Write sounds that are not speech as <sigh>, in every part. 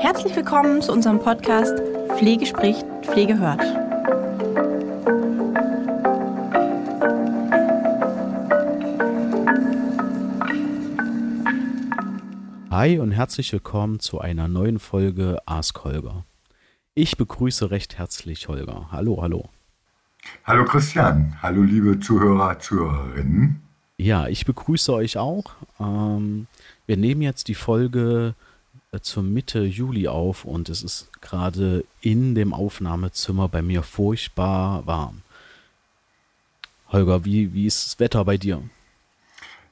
Herzlich willkommen zu unserem Podcast Pflege spricht, Pflege hört. Hi und herzlich willkommen zu einer neuen Folge Ask Holger. Ich begrüße recht herzlich Holger. Hallo, hallo. Hallo Christian, hallo liebe Zuhörer, Zuhörerinnen. Ja, ich begrüße euch auch. Ähm, wir nehmen jetzt die Folge zur Mitte Juli auf und es ist gerade in dem Aufnahmezimmer bei mir furchtbar warm. Holger, wie, wie ist das Wetter bei dir?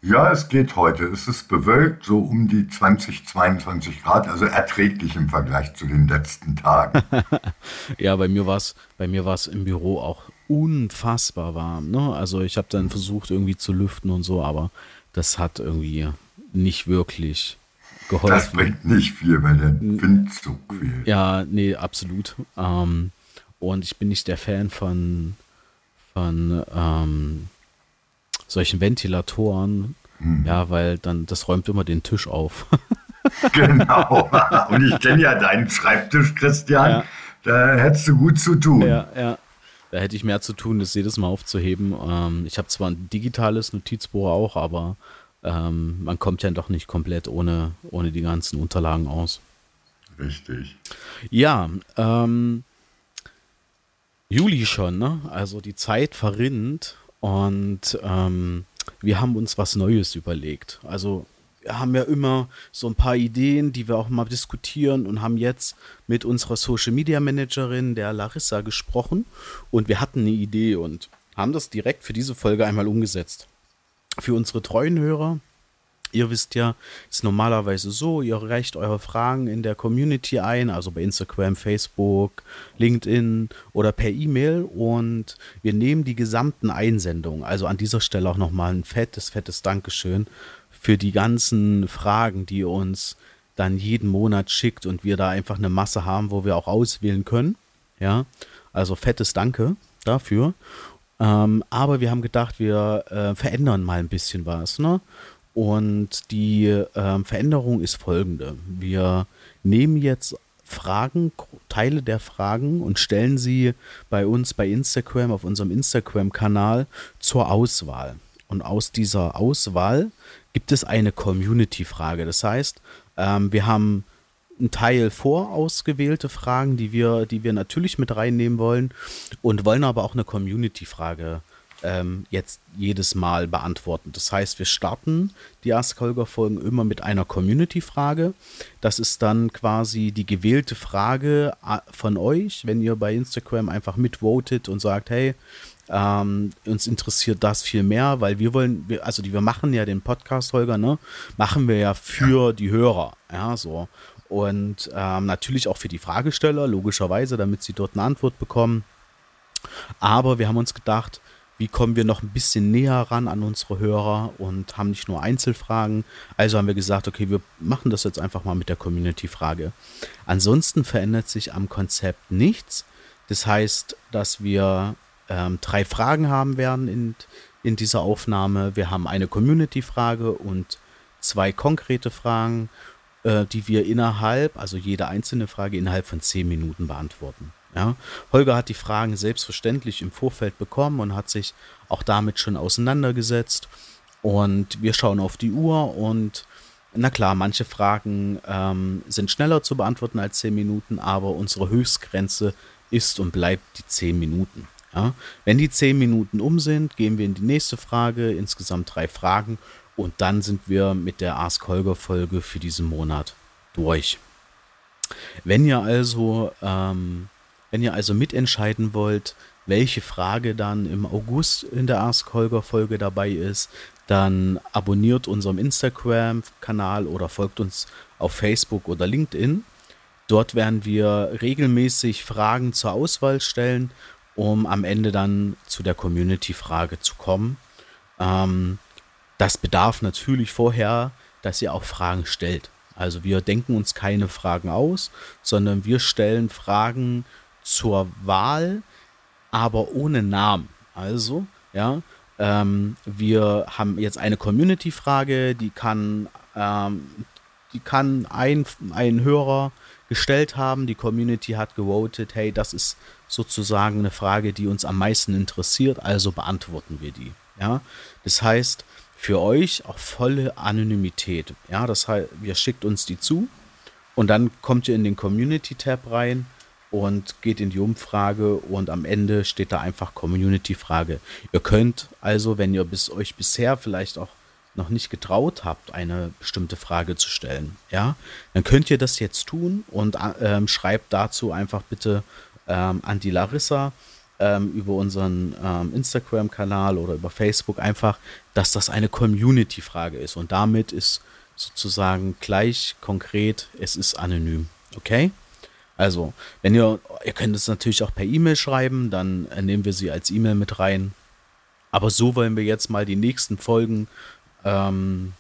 Ja, es geht heute. Es ist bewölkt, so um die 20, 22 Grad, also erträglich im Vergleich zu den letzten Tagen. <laughs> ja, bei mir war es bei mir war es im Büro auch unfassbar warm. Ne? Also ich habe dann versucht irgendwie zu lüften und so, aber das hat irgendwie nicht wirklich geholfen. Das bringt nicht viel, weil der Wind zu quält. Ja, nee, absolut. Ähm, und ich bin nicht der Fan von, von ähm, solchen Ventilatoren. Hm. Ja, weil dann, das räumt immer den Tisch auf. <laughs> genau. <laughs> Und ich kenne ja deinen Schreibtisch, Christian. Ja. Da hättest du gut zu tun. Ja, ja. Da hätte ich mehr zu tun, das jedes Mal aufzuheben. Ähm, ich habe zwar ein digitales Notizbuch auch, aber ähm, man kommt ja doch nicht komplett ohne, ohne die ganzen Unterlagen aus. Richtig. Ja, ähm, Juli schon, ne? Also die Zeit verrinnt und ähm, wir haben uns was Neues überlegt. Also wir haben ja immer so ein paar Ideen, die wir auch mal diskutieren und haben jetzt mit unserer Social Media Managerin, der Larissa, gesprochen und wir hatten eine Idee und haben das direkt für diese Folge einmal umgesetzt für unsere treuen Hörer. Ihr wisst ja, ist normalerweise so, ihr reicht eure Fragen in der Community ein, also bei Instagram, Facebook, LinkedIn oder per E-Mail und wir nehmen die gesamten Einsendungen. Also an dieser Stelle auch nochmal ein fettes, fettes Dankeschön für die ganzen Fragen, die ihr uns dann jeden Monat schickt und wir da einfach eine Masse haben, wo wir auch auswählen können. Ja, also fettes Danke dafür. Ähm, aber wir haben gedacht, wir äh, verändern mal ein bisschen was. Ne? Und die äh, Veränderung ist folgende. Wir nehmen jetzt Fragen, Teile der Fragen und stellen sie bei uns bei Instagram, auf unserem Instagram-Kanal zur Auswahl. Und aus dieser Auswahl gibt es eine Community-Frage. Das heißt, ähm, wir haben einen Teil vorausgewählte Fragen, die wir, die wir natürlich mit reinnehmen wollen und wollen aber auch eine Community-Frage ähm, jetzt jedes Mal beantworten. Das heißt, wir starten die Ask Holger-Folgen immer mit einer Community-Frage. Das ist dann quasi die gewählte Frage von euch, wenn ihr bei Instagram einfach mitvotet und sagt, hey, ähm, uns interessiert das viel mehr, weil wir wollen, wir, also die, wir machen ja den Podcast, Holger, ne? Machen wir ja für die Hörer, ja, so. Und ähm, natürlich auch für die Fragesteller, logischerweise, damit sie dort eine Antwort bekommen. Aber wir haben uns gedacht, wie kommen wir noch ein bisschen näher ran an unsere Hörer und haben nicht nur Einzelfragen. Also haben wir gesagt, okay, wir machen das jetzt einfach mal mit der Community-Frage. Ansonsten verändert sich am Konzept nichts. Das heißt, dass wir ähm, drei Fragen haben werden in, in dieser Aufnahme. Wir haben eine Community-Frage und zwei konkrete Fragen äh, die wir innerhalb, also jede einzelne Frage innerhalb von zehn Minuten beantworten. Ja? Holger hat die Fragen selbstverständlich im Vorfeld bekommen und hat sich auch damit schon auseinandergesetzt. Und wir schauen auf die Uhr und na klar, manche Fragen ähm, sind schneller zu beantworten als zehn Minuten, aber unsere Höchstgrenze ist und bleibt die zehn Minuten. Ja? Wenn die zehn Minuten um sind, gehen wir in die nächste Frage, insgesamt drei Fragen und dann sind wir mit der Ask Holger Folge für diesen Monat durch. Wenn ihr also, ähm, wenn ihr also mitentscheiden wollt, welche Frage dann im August in der Ask Holger Folge dabei ist, dann abonniert unserem Instagram-Kanal oder folgt uns auf Facebook oder LinkedIn. Dort werden wir regelmäßig Fragen zur Auswahl stellen, um am Ende dann zu der Community-Frage zu kommen. Ähm, das bedarf natürlich vorher, dass ihr auch Fragen stellt. Also wir denken uns keine Fragen aus, sondern wir stellen Fragen zur Wahl, aber ohne Namen. Also, ja, ähm, wir haben jetzt eine Community-Frage, die kann ähm, die kann ein, ein Hörer gestellt haben, die Community hat gewotet, hey, das ist sozusagen eine Frage, die uns am meisten interessiert, also beantworten wir die. Ja, das heißt, für euch auch volle Anonymität. Ja, das heißt, ihr schickt uns die zu und dann kommt ihr in den Community-Tab rein und geht in die Umfrage und am Ende steht da einfach Community-Frage. Ihr könnt also, wenn ihr bis euch bisher vielleicht auch noch nicht getraut habt, eine bestimmte Frage zu stellen, ja, dann könnt ihr das jetzt tun und ähm, schreibt dazu einfach bitte ähm, an die Larissa ähm, über unseren ähm, Instagram-Kanal oder über Facebook einfach, dass das eine Community-Frage ist und damit ist sozusagen gleich konkret, es ist anonym, okay? Also, wenn ihr, ihr könnt es natürlich auch per E-Mail schreiben, dann äh, nehmen wir sie als E-Mail mit rein. Aber so wollen wir jetzt mal die nächsten Folgen ähm,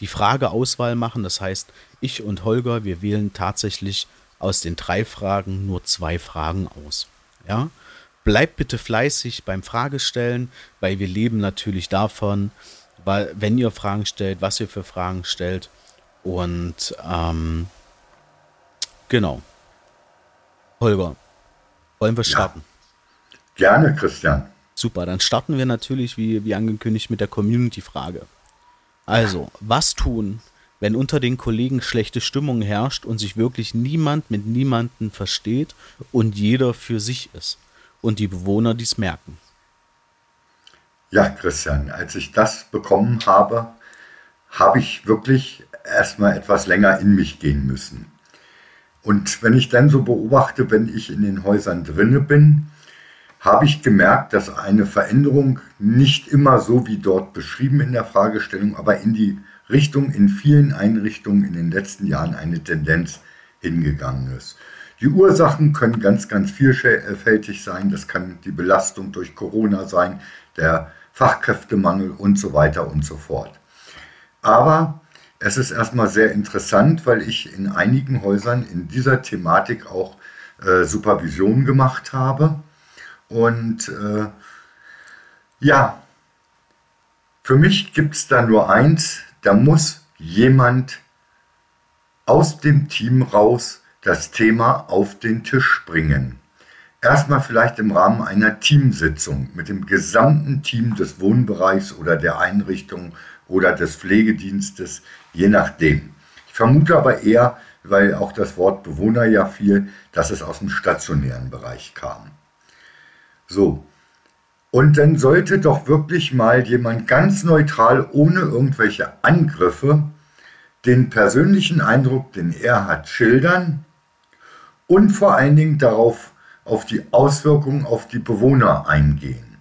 die Frageauswahl machen. Das heißt, ich und Holger, wir wählen tatsächlich aus den drei Fragen nur zwei Fragen aus. Ja? Bleibt bitte fleißig beim Fragestellen, weil wir leben natürlich davon, weil wenn ihr Fragen stellt, was ihr für Fragen stellt. Und ähm, genau. Holger, wollen wir starten? Ja, gerne, Christian. Super, dann starten wir natürlich, wie, wie angekündigt, mit der Community-Frage. Also, was tun, wenn unter den Kollegen schlechte Stimmung herrscht und sich wirklich niemand mit niemandem versteht und jeder für sich ist und die Bewohner dies merken? Ja, Christian, als ich das bekommen habe, habe ich wirklich erstmal etwas länger in mich gehen müssen. Und wenn ich dann so beobachte, wenn ich in den Häusern drinne bin, habe ich gemerkt, dass eine Veränderung nicht immer so wie dort beschrieben in der Fragestellung, aber in die Richtung in vielen Einrichtungen in den letzten Jahren eine Tendenz hingegangen ist. Die Ursachen können ganz, ganz vielfältig sein. Das kann die Belastung durch Corona sein, der Fachkräftemangel und so weiter und so fort. Aber es ist erstmal sehr interessant, weil ich in einigen Häusern in dieser Thematik auch äh, Supervision gemacht habe und äh, ja, für mich gibt es da nur eins, da muss jemand aus dem Team raus das Thema auf den Tisch bringen. Erstmal vielleicht im Rahmen einer Teamsitzung mit dem gesamten Team des Wohnbereichs oder der Einrichtung oder des Pflegedienstes, je nachdem. Ich vermute aber eher, weil auch das Wort Bewohner ja fiel, dass es aus dem stationären Bereich kam. So. Und dann sollte doch wirklich mal jemand ganz neutral, ohne irgendwelche Angriffe, den persönlichen Eindruck, den er hat, schildern und vor allen Dingen darauf, auf die Auswirkungen auf die Bewohner eingehen.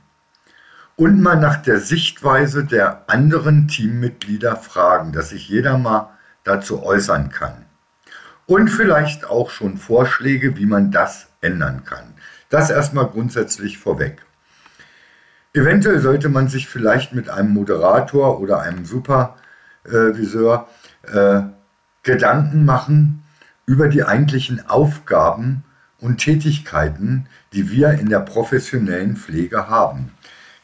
Und mal nach der Sichtweise der anderen Teammitglieder fragen, dass sich jeder mal dazu äußern kann. Und vielleicht auch schon Vorschläge, wie man das ändern kann. Das erstmal grundsätzlich vorweg. Eventuell sollte man sich vielleicht mit einem Moderator oder einem Superviseur äh, Gedanken machen über die eigentlichen Aufgaben und Tätigkeiten, die wir in der professionellen Pflege haben.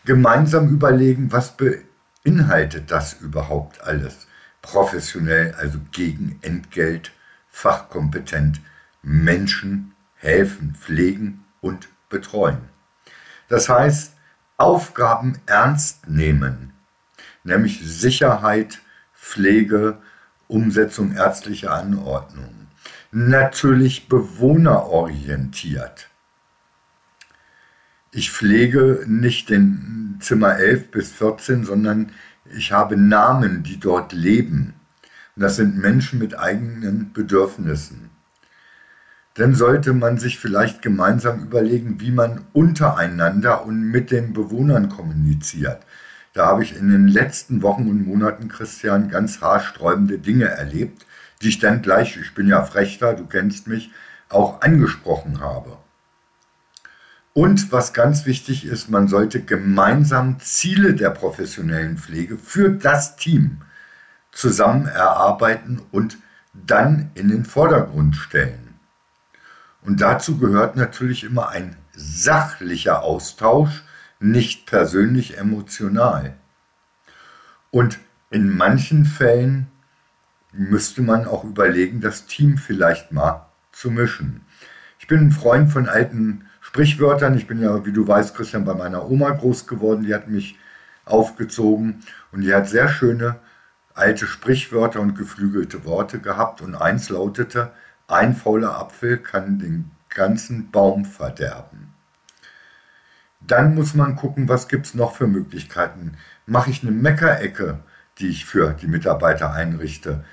Gemeinsam überlegen, was beinhaltet das überhaupt alles? Professionell, also gegen Entgelt, fachkompetent, Menschen helfen, pflegen und betreuen. Das heißt, Aufgaben ernst nehmen, nämlich Sicherheit, Pflege, Umsetzung ärztlicher Anordnungen. Natürlich bewohnerorientiert. Ich pflege nicht den Zimmer 11 bis 14, sondern ich habe Namen, die dort leben. Und das sind Menschen mit eigenen Bedürfnissen dann sollte man sich vielleicht gemeinsam überlegen, wie man untereinander und mit den Bewohnern kommuniziert. Da habe ich in den letzten Wochen und Monaten, Christian, ganz haarsträubende Dinge erlebt, die ich dann gleich, ich bin ja Frechter, du kennst mich, auch angesprochen habe. Und was ganz wichtig ist, man sollte gemeinsam Ziele der professionellen Pflege für das Team zusammen erarbeiten und dann in den Vordergrund stellen. Und dazu gehört natürlich immer ein sachlicher Austausch, nicht persönlich emotional. Und in manchen Fällen müsste man auch überlegen, das Team vielleicht mal zu mischen. Ich bin ein Freund von alten Sprichwörtern. Ich bin ja, wie du weißt, Christian, bei meiner Oma groß geworden. Die hat mich aufgezogen und die hat sehr schöne alte Sprichwörter und geflügelte Worte gehabt. Und eins lautete, ein fauler Apfel kann den ganzen Baum verderben. Dann muss man gucken, was gibt es noch für Möglichkeiten. Mache ich eine Meckerecke, die ich für die Mitarbeiter einrichte?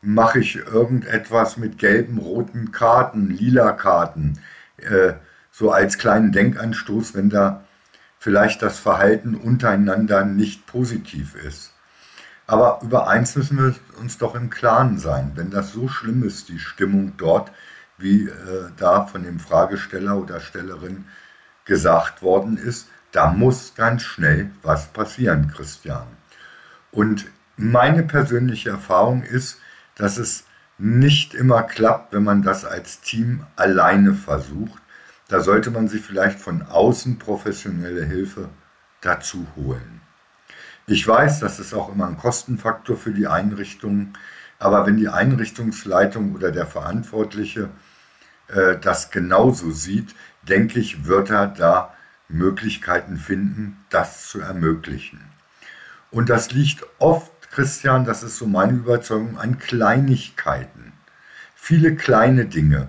Mache ich irgendetwas mit gelben, roten Karten, lila Karten, äh, so als kleinen Denkanstoß, wenn da vielleicht das Verhalten untereinander nicht positiv ist. Aber über eins müssen wir uns doch im Klaren sein. Wenn das so schlimm ist, die Stimmung dort, wie äh, da von dem Fragesteller oder Stellerin gesagt worden ist, da muss ganz schnell was passieren, Christian. Und meine persönliche Erfahrung ist, dass es nicht immer klappt, wenn man das als Team alleine versucht. Da sollte man sich vielleicht von außen professionelle Hilfe dazu holen. Ich weiß, das ist auch immer ein Kostenfaktor für die Einrichtung, aber wenn die Einrichtungsleitung oder der Verantwortliche äh, das genauso sieht, denke ich, wird er da Möglichkeiten finden, das zu ermöglichen. Und das liegt oft, Christian, das ist so meine Überzeugung, an Kleinigkeiten. Viele kleine Dinge,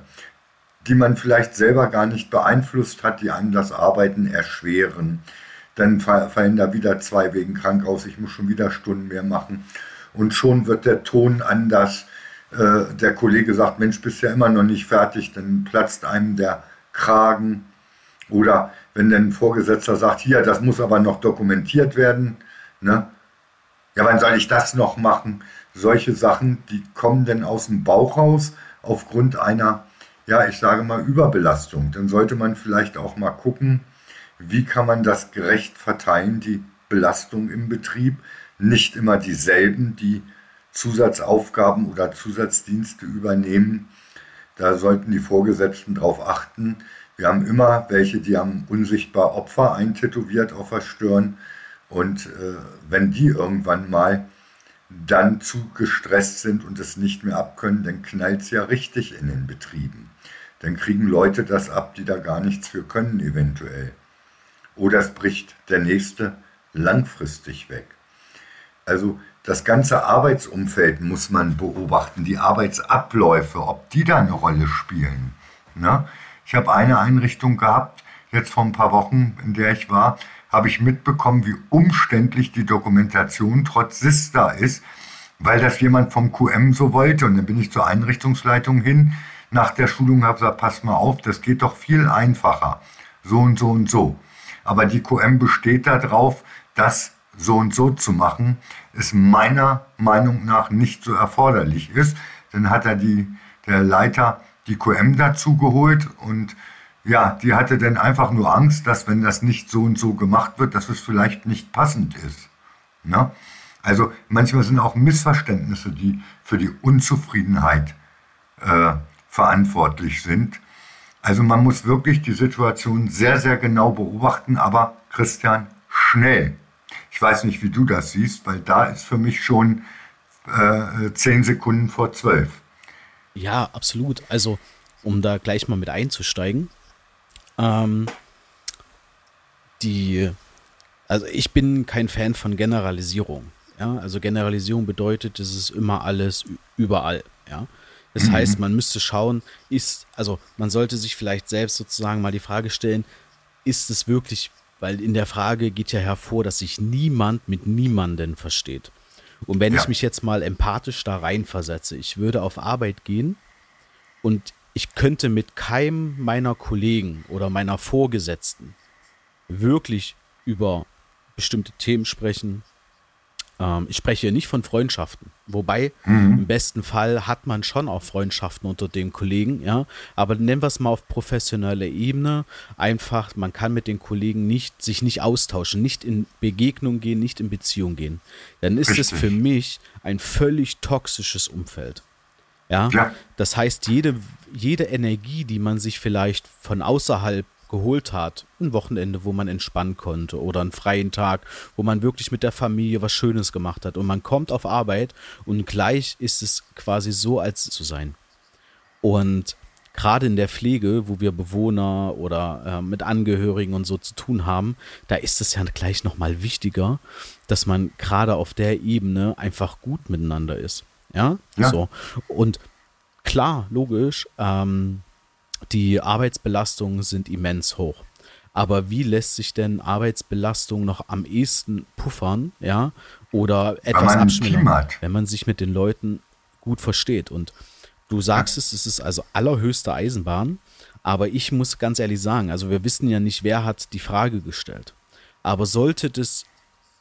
die man vielleicht selber gar nicht beeinflusst hat, die einem das Arbeiten erschweren. Dann fallen da wieder zwei wegen krank aus, ich muss schon wieder Stunden mehr machen. Und schon wird der Ton anders. Äh, der Kollege sagt, Mensch, bist ja immer noch nicht fertig, dann platzt einem der Kragen. Oder wenn ein Vorgesetzter sagt, hier, das muss aber noch dokumentiert werden. Ne? Ja, wann soll ich das noch machen? Solche Sachen, die kommen dann aus dem Bauch raus aufgrund einer ja, ich sage mal, Überbelastung. Dann sollte man vielleicht auch mal gucken, wie kann man das gerecht verteilen, die Belastung im Betrieb. Nicht immer dieselben, die Zusatzaufgaben oder Zusatzdienste übernehmen. Da sollten die Vorgesetzten darauf achten. Wir haben immer welche, die haben unsichtbar Opfer eintätowiert auf der Stirn. Und äh, wenn die irgendwann mal dann zu gestresst sind und es nicht mehr abkönnen, dann knallt es ja richtig in den Betrieben dann kriegen Leute das ab, die da gar nichts für können eventuell. Oder es bricht der nächste langfristig weg. Also das ganze Arbeitsumfeld muss man beobachten, die Arbeitsabläufe, ob die da eine Rolle spielen. Ne? Ich habe eine Einrichtung gehabt, jetzt vor ein paar Wochen, in der ich war, habe ich mitbekommen, wie umständlich die Dokumentation trotz SISTA ist, weil das jemand vom QM so wollte. Und dann bin ich zur Einrichtungsleitung hin nach der Schulung habe gesagt, pass mal auf, das geht doch viel einfacher. So und so und so. Aber die QM besteht darauf, das so und so zu machen, ist meiner Meinung nach nicht so erforderlich ist. Dann hat er die, der Leiter die QM dazu geholt und ja, die hatte dann einfach nur Angst, dass wenn das nicht so und so gemacht wird, dass es vielleicht nicht passend ist. Ne? Also manchmal sind auch Missverständnisse, die für die Unzufriedenheit äh, verantwortlich sind. Also man muss wirklich die Situation sehr, sehr genau beobachten, aber Christian, schnell. Ich weiß nicht, wie du das siehst, weil da ist für mich schon äh, zehn Sekunden vor zwölf. Ja, absolut. Also, um da gleich mal mit einzusteigen, ähm, die, also ich bin kein Fan von Generalisierung. Ja, also Generalisierung bedeutet, es ist immer alles überall. Ja, das mhm. heißt, man müsste schauen, ist, also man sollte sich vielleicht selbst sozusagen mal die Frage stellen, ist es wirklich, weil in der Frage geht ja hervor, dass sich niemand mit niemanden versteht. Und wenn ja. ich mich jetzt mal empathisch da reinversetze, ich würde auf Arbeit gehen und ich könnte mit keinem meiner Kollegen oder meiner Vorgesetzten wirklich über bestimmte Themen sprechen, ähm, ich spreche hier nicht von Freundschaften. Wobei, mhm. im besten Fall hat man schon auch Freundschaften unter den Kollegen, ja. Aber nennen wir es mal auf professioneller Ebene. Einfach, man kann mit den Kollegen nicht, sich nicht austauschen, nicht in Begegnung gehen, nicht in Beziehung gehen. Dann ist Richtig. es für mich ein völlig toxisches Umfeld. Ja? ja. Das heißt, jede, jede Energie, die man sich vielleicht von außerhalb geholt hat, ein Wochenende, wo man entspannen konnte oder einen freien Tag, wo man wirklich mit der Familie was Schönes gemacht hat und man kommt auf Arbeit und gleich ist es quasi so, als zu sein. Und gerade in der Pflege, wo wir Bewohner oder äh, mit Angehörigen und so zu tun haben, da ist es ja gleich nochmal wichtiger, dass man gerade auf der Ebene einfach gut miteinander ist. Ja, ja. so. Und klar, logisch, ähm, die Arbeitsbelastungen sind immens hoch. Aber wie lässt sich denn Arbeitsbelastung noch am ehesten puffern, ja, oder etwas abschmälern, wenn man sich mit den Leuten gut versteht? Und du sagst es, es ist also allerhöchste Eisenbahn, aber ich muss ganz ehrlich sagen, also wir wissen ja nicht, wer hat die Frage gestellt. Aber sollte das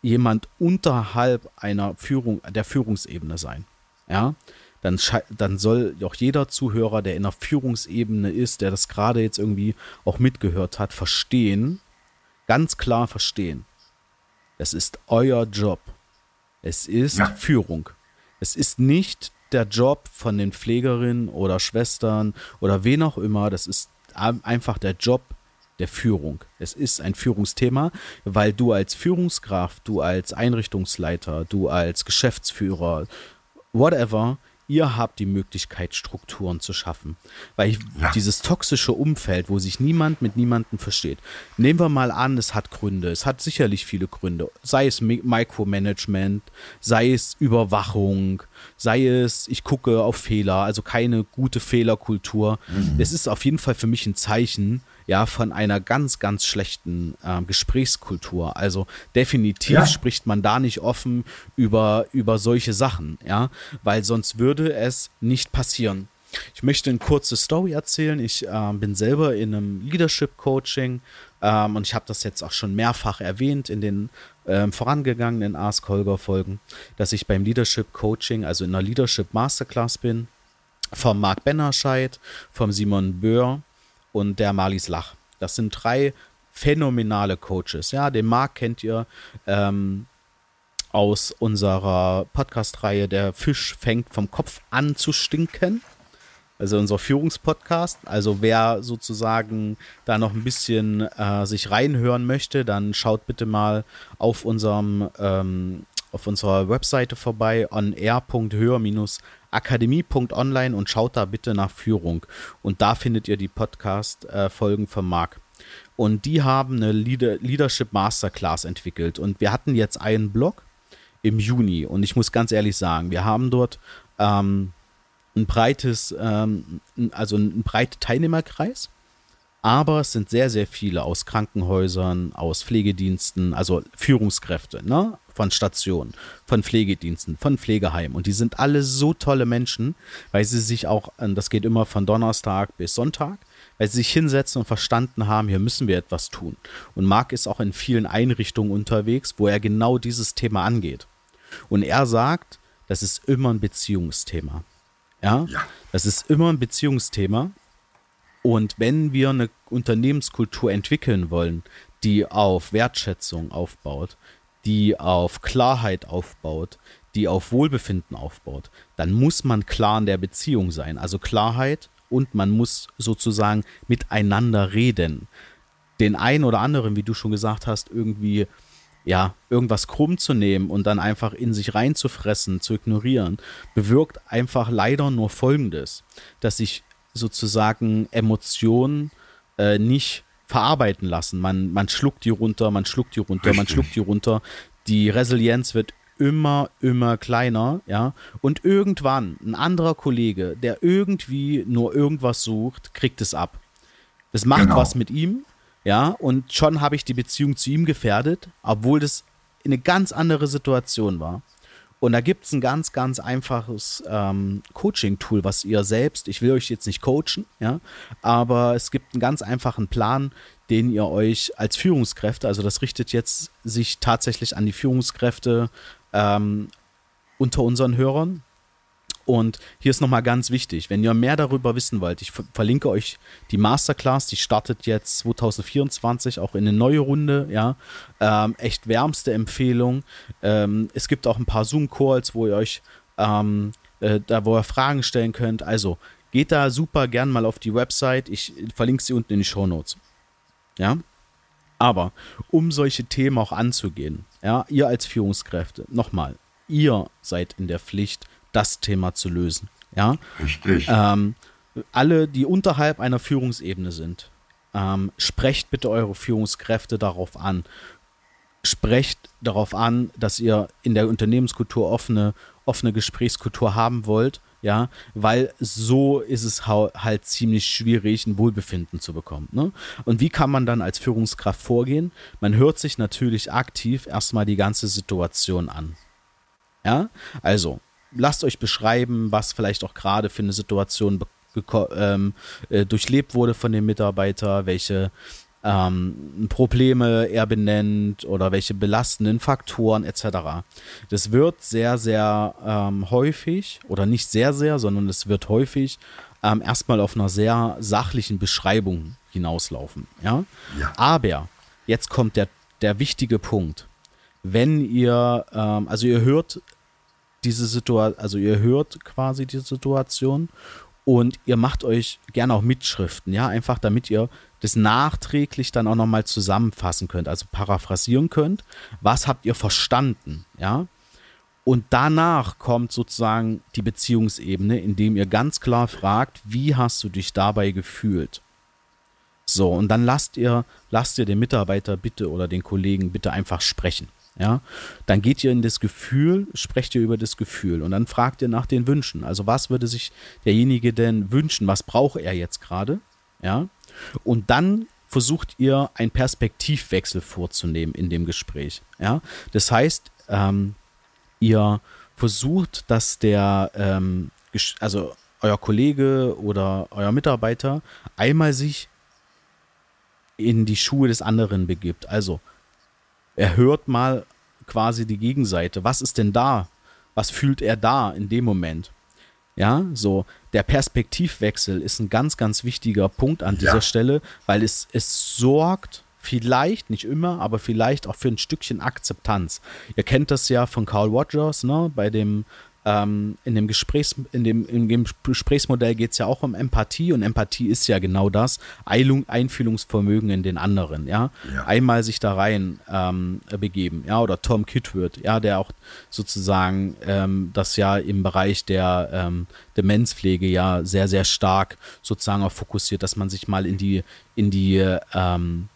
jemand unterhalb einer Führung, der Führungsebene sein, ja, dann, dann soll auch jeder Zuhörer, der in der Führungsebene ist, der das gerade jetzt irgendwie auch mitgehört hat, verstehen, ganz klar verstehen. Es ist euer Job. Es ist ja. Führung. Es ist nicht der Job von den Pflegerinnen oder Schwestern oder wen auch immer. Das ist einfach der Job der Führung. Es ist ein Führungsthema, weil du als Führungskraft, du als Einrichtungsleiter, du als Geschäftsführer, whatever, ihr habt die Möglichkeit, Strukturen zu schaffen. Weil ich, ja. dieses toxische Umfeld, wo sich niemand mit niemandem versteht, nehmen wir mal an, es hat Gründe. Es hat sicherlich viele Gründe. Sei es Micromanagement, sei es Überwachung, sei es, ich gucke auf Fehler, also keine gute Fehlerkultur. Mhm. Es ist auf jeden Fall für mich ein Zeichen, ja von einer ganz, ganz schlechten äh, Gesprächskultur. Also definitiv ja. spricht man da nicht offen über, über solche Sachen, ja, weil sonst würde es nicht passieren. Ich möchte eine kurze Story erzählen. Ich äh, bin selber in einem Leadership Coaching ähm, und ich habe das jetzt auch schon mehrfach erwähnt in den ähm, vorangegangenen Ask Holger Folgen, dass ich beim Leadership Coaching, also in einer Leadership Masterclass bin, vom Marc Bennerscheid, vom Simon Böhr und der Marlies Lach. Das sind drei phänomenale Coaches. Ja, den Marc kennt ihr ähm, aus unserer Podcast-Reihe Der Fisch fängt vom Kopf an zu stinken. Also unser Führungspodcast. Also wer sozusagen da noch ein bisschen äh, sich reinhören möchte, dann schaut bitte mal auf unserem ähm, auf unserer Webseite vorbei onair.höher-akademie.online und schaut da bitte nach Führung. Und da findet ihr die Podcast-Folgen von Marc. Und die haben eine Leadership Masterclass entwickelt. Und wir hatten jetzt einen Blog im Juni. Und ich muss ganz ehrlich sagen, wir haben dort ähm, ein breites, ähm, also ein breiter Teilnehmerkreis. Aber es sind sehr, sehr viele aus Krankenhäusern, aus Pflegediensten, also Führungskräfte, ne? Von Stationen, von Pflegediensten, von Pflegeheimen. Und die sind alle so tolle Menschen, weil sie sich auch, das geht immer von Donnerstag bis Sonntag, weil sie sich hinsetzen und verstanden haben, hier müssen wir etwas tun. Und Marc ist auch in vielen Einrichtungen unterwegs, wo er genau dieses Thema angeht. Und er sagt, das ist immer ein Beziehungsthema. Ja, ja. das ist immer ein Beziehungsthema. Und wenn wir eine Unternehmenskultur entwickeln wollen, die auf Wertschätzung aufbaut, die auf Klarheit aufbaut, die auf Wohlbefinden aufbaut, dann muss man klar in der Beziehung sein. Also Klarheit und man muss sozusagen miteinander reden. Den einen oder anderen, wie du schon gesagt hast, irgendwie ja, irgendwas krumm zu nehmen und dann einfach in sich reinzufressen, zu ignorieren, bewirkt einfach leider nur Folgendes, dass sich sozusagen Emotionen äh, nicht verarbeiten lassen. Man, man schluckt die runter, man schluckt die runter, Richtig. man schluckt die runter. Die Resilienz wird immer, immer kleiner, ja. Und irgendwann ein anderer Kollege, der irgendwie nur irgendwas sucht, kriegt es ab. Das macht genau. was mit ihm, ja. Und schon habe ich die Beziehung zu ihm gefährdet, obwohl das eine ganz andere Situation war. Und da gibt es ein ganz, ganz einfaches ähm, Coaching-Tool, was ihr selbst, ich will euch jetzt nicht coachen, ja, aber es gibt einen ganz einfachen Plan, den ihr euch als Führungskräfte, also das richtet jetzt sich tatsächlich an die Führungskräfte ähm, unter unseren Hörern, und hier ist nochmal ganz wichtig, wenn ihr mehr darüber wissen wollt, ich verlinke euch die Masterclass, die startet jetzt 2024 auch in eine neue Runde, ja. Ähm, echt wärmste Empfehlung. Ähm, es gibt auch ein paar Zoom-Calls, wo ihr euch ähm, äh, da wo ihr Fragen stellen könnt. Also geht da super gern mal auf die Website. Ich verlinke sie unten in die Show Notes. Ja. Aber um solche Themen auch anzugehen, ja, ihr als Führungskräfte, nochmal, ihr seid in der Pflicht, das Thema zu lösen. Ja. Richtig. Ähm, alle, die unterhalb einer Führungsebene sind, ähm, sprecht bitte eure Führungskräfte darauf an. Sprecht darauf an, dass ihr in der Unternehmenskultur offene, offene Gesprächskultur haben wollt, ja, weil so ist es halt ziemlich schwierig, ein Wohlbefinden zu bekommen. Ne? Und wie kann man dann als Führungskraft vorgehen? Man hört sich natürlich aktiv erstmal die ganze Situation an. Ja, also lasst euch beschreiben, was vielleicht auch gerade für eine Situation ähm, äh, durchlebt wurde von dem Mitarbeiter, welche ähm, Probleme er benennt oder welche belastenden Faktoren etc. Das wird sehr, sehr ähm, häufig oder nicht sehr, sehr, sondern es wird häufig ähm, erstmal auf einer sehr sachlichen Beschreibung hinauslaufen. Ja? ja. Aber jetzt kommt der, der wichtige Punkt. Wenn ihr, ähm, also ihr hört diese Situation, also ihr hört quasi die Situation und ihr macht euch gerne auch Mitschriften, ja, einfach damit ihr das nachträglich dann auch nochmal zusammenfassen könnt, also paraphrasieren könnt. Was habt ihr verstanden, ja? Und danach kommt sozusagen die Beziehungsebene, indem ihr ganz klar fragt, wie hast du dich dabei gefühlt? So, und dann lasst ihr, lasst ihr den Mitarbeiter bitte oder den Kollegen bitte einfach sprechen. Ja, dann geht ihr in das Gefühl, sprecht ihr über das Gefühl und dann fragt ihr nach den Wünschen. Also was würde sich derjenige denn wünschen? Was braucht er jetzt gerade? Ja, und dann versucht ihr einen Perspektivwechsel vorzunehmen in dem Gespräch. Ja, das heißt, ähm, ihr versucht, dass der, ähm, also euer Kollege oder euer Mitarbeiter einmal sich in die Schuhe des anderen begibt. Also er hört mal quasi die Gegenseite. Was ist denn da? Was fühlt er da in dem Moment? Ja, so der Perspektivwechsel ist ein ganz, ganz wichtiger Punkt an dieser ja. Stelle, weil es, es sorgt vielleicht, nicht immer, aber vielleicht auch für ein Stückchen Akzeptanz. Ihr kennt das ja von Carl Rogers, ne, bei dem ähm, in dem Gesprächs, in dem, in dem Gesprächsmodell geht es ja auch um Empathie und Empathie ist ja genau das, Eilung, Einfühlungsvermögen in den anderen, ja? ja. Einmal sich da rein ähm, begeben, ja, oder Tom Kitwood, ja, der auch sozusagen ähm, das ja im Bereich der ähm, Demenzpflege ja sehr, sehr stark sozusagen auch fokussiert, dass man sich mal in die, in die ähm,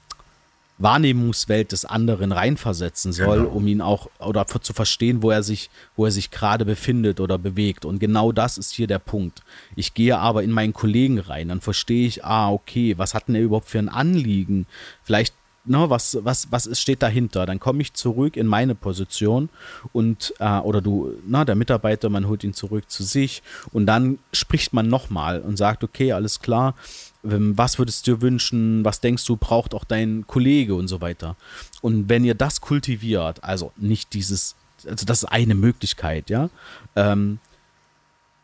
Wahrnehmungswelt des anderen reinversetzen soll, genau. um ihn auch oder zu verstehen, wo er sich, wo er sich gerade befindet oder bewegt. Und genau das ist hier der Punkt. Ich gehe aber in meinen Kollegen rein, dann verstehe ich, ah, okay, was hat denn er überhaupt für ein Anliegen? Vielleicht ne, was, was, was steht dahinter? Dann komme ich zurück in meine Position und, äh, oder du, na, der Mitarbeiter, man holt ihn zurück zu sich und dann spricht man nochmal und sagt, okay, alles klar, ähm, was würdest du dir wünschen, was denkst du, braucht auch dein Kollege und so weiter. Und wenn ihr das kultiviert, also nicht dieses, also das ist eine Möglichkeit, ja, ähm,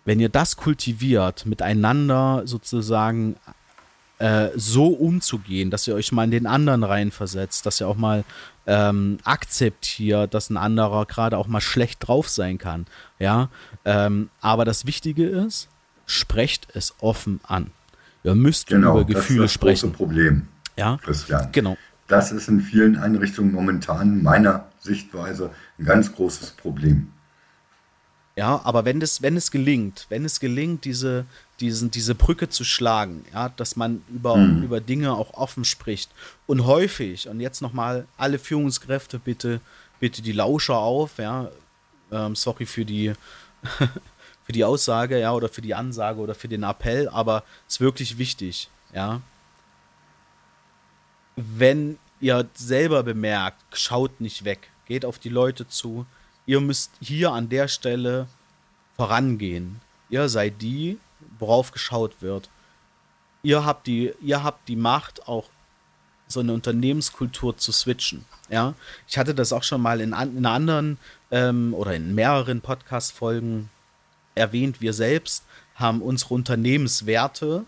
wenn ihr das kultiviert, miteinander sozusagen äh, so umzugehen, dass ihr euch mal in den anderen reinversetzt, dass ihr auch mal ähm, akzeptiert, dass ein anderer gerade auch mal schlecht drauf sein kann, ja, ähm, aber das Wichtige ist, sprecht es offen an. Ihr müsst genau, über Gefühle das ist das sprechen. Große Problem. Ja, Christian. Genau. Das ist in vielen Einrichtungen momentan meiner Sichtweise ein ganz großes Problem. Ja, aber wenn es, wenn es gelingt, wenn es gelingt, diese, diesen, diese Brücke zu schlagen, ja, dass man über, hm. über Dinge auch offen spricht und häufig, und jetzt nochmal alle Führungskräfte bitte, bitte die Lauscher auf, ja, ähm, sorry für die, <laughs> für die Aussage, ja, oder für die Ansage oder für den Appell, aber es ist wirklich wichtig, ja. Wenn ihr selber bemerkt, schaut nicht weg, geht auf die Leute zu. Ihr müsst hier an der Stelle vorangehen. Ihr seid die, worauf geschaut wird. Ihr habt die, ihr habt die Macht, auch so eine Unternehmenskultur zu switchen. Ja, ich hatte das auch schon mal in, in anderen ähm, oder in mehreren Podcast-Folgen erwähnt, wir selbst haben unsere Unternehmenswerte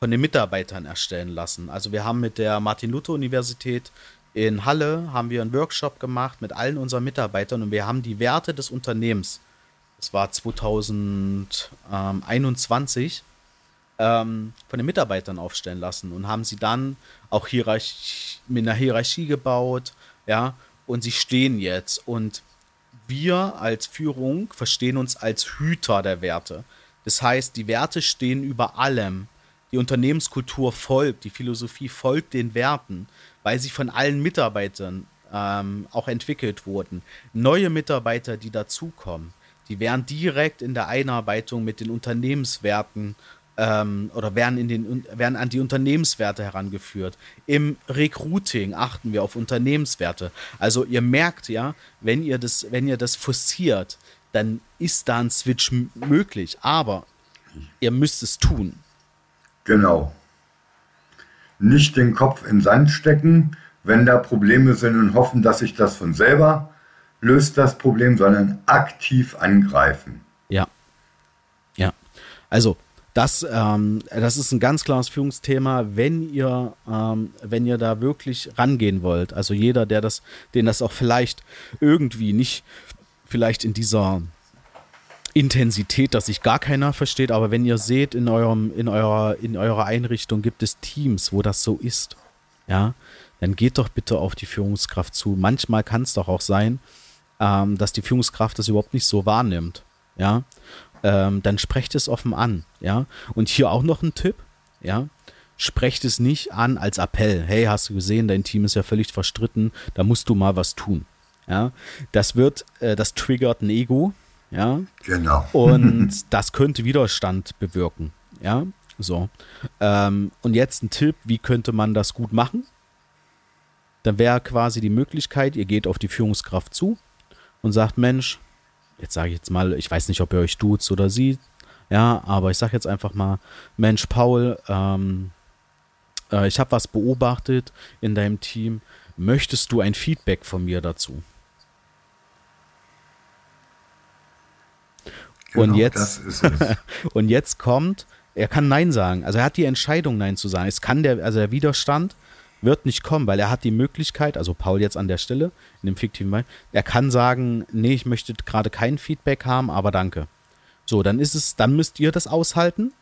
von den Mitarbeitern erstellen lassen. Also wir haben mit der Martin-Luther-Universität in Halle haben wir einen Workshop gemacht mit allen unseren Mitarbeitern und wir haben die Werte des Unternehmens, das war 2021, ähm, von den Mitarbeitern aufstellen lassen und haben sie dann auch Hierarchie, mit einer Hierarchie gebaut, ja, und sie stehen jetzt und wir als Führung verstehen uns als Hüter der Werte. Das heißt, die Werte stehen über allem. Die Unternehmenskultur folgt, die Philosophie folgt den Werten, weil sie von allen Mitarbeitern ähm, auch entwickelt wurden. Neue Mitarbeiter, die dazukommen, die werden direkt in der Einarbeitung mit den Unternehmenswerten ähm, oder werden, in den, werden an die Unternehmenswerte herangeführt. Im Recruiting achten wir auf Unternehmenswerte. Also ihr merkt ja, wenn ihr das, wenn ihr das forciert, dann ist da ein Switch möglich. Aber ihr müsst es tun. Genau. Nicht den Kopf in Sand stecken, wenn da Probleme sind und hoffen, dass sich das von selber löst, das Problem, sondern aktiv angreifen. Ja. Ja. Also das, ähm, das ist ein ganz klares Führungsthema, wenn ihr, ähm, wenn ihr da wirklich rangehen wollt. Also jeder, der das, den das auch vielleicht irgendwie nicht, vielleicht in dieser Intensität, dass sich gar keiner versteht, aber wenn ihr seht, in eurem, in eurer, in eurer Einrichtung gibt es Teams, wo das so ist, ja, dann geht doch bitte auf die Führungskraft zu. Manchmal kann es doch auch sein, ähm, dass die Führungskraft das überhaupt nicht so wahrnimmt. Ja, ähm, dann sprecht es offen an, ja. Und hier auch noch ein Tipp, ja. Sprecht es nicht an als Appell. Hey, hast du gesehen, dein Team ist ja völlig verstritten, da musst du mal was tun. Ja, das wird, äh, das triggert ein Ego, ja. Genau. Und <laughs> das könnte Widerstand bewirken, ja. So. Ähm, und jetzt ein Tipp, wie könnte man das gut machen? Dann wäre quasi die Möglichkeit, ihr geht auf die Führungskraft zu und sagt, Mensch, jetzt sage ich jetzt mal, ich weiß nicht, ob ihr euch duzt oder sieht, ja, aber ich sage jetzt einfach mal, Mensch, Paul, ähm, äh, ich habe was beobachtet in deinem Team. Möchtest du ein Feedback von mir dazu? Genau, und jetzt, <laughs> und jetzt kommt, er kann Nein sagen. Also er hat die Entscheidung, Nein zu sagen. Es kann der, also der Widerstand wird nicht kommen, weil er hat die Möglichkeit, also Paul jetzt an der Stelle, in dem fiktiven Beispiel, er kann sagen, nee, ich möchte gerade kein Feedback haben, aber danke. So, dann ist es, dann müsst ihr das aushalten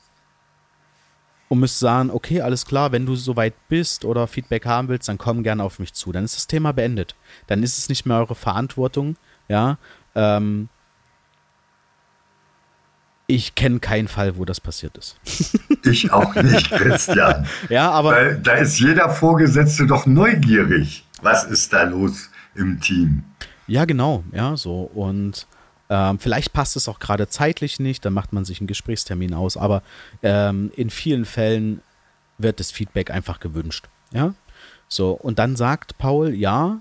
und müsst sagen, okay, alles klar, wenn du soweit bist oder Feedback haben willst, dann komm gerne auf mich zu. Dann ist das Thema beendet. Dann ist es nicht mehr eure Verantwortung, ja. Ähm, ich kenne keinen Fall, wo das passiert ist. <laughs> Ich auch nicht, Christian. <laughs> ja, aber. Weil da ist jeder Vorgesetzte doch neugierig. Was ist da los im Team? Ja, genau. Ja, so. Und ähm, vielleicht passt es auch gerade zeitlich nicht, dann macht man sich einen Gesprächstermin aus. Aber ähm, in vielen Fällen wird das Feedback einfach gewünscht. Ja. So. Und dann sagt Paul, ja,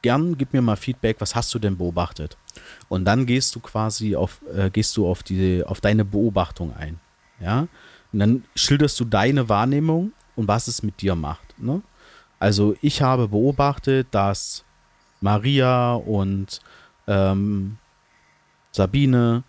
gern gib mir mal Feedback, was hast du denn beobachtet? Und dann gehst du quasi auf, äh, gehst du auf die, auf deine Beobachtung ein. Ja. Und dann schilderst du deine Wahrnehmung und was es mit dir macht. Ne? Also ich habe beobachtet, dass Maria und ähm, Sabine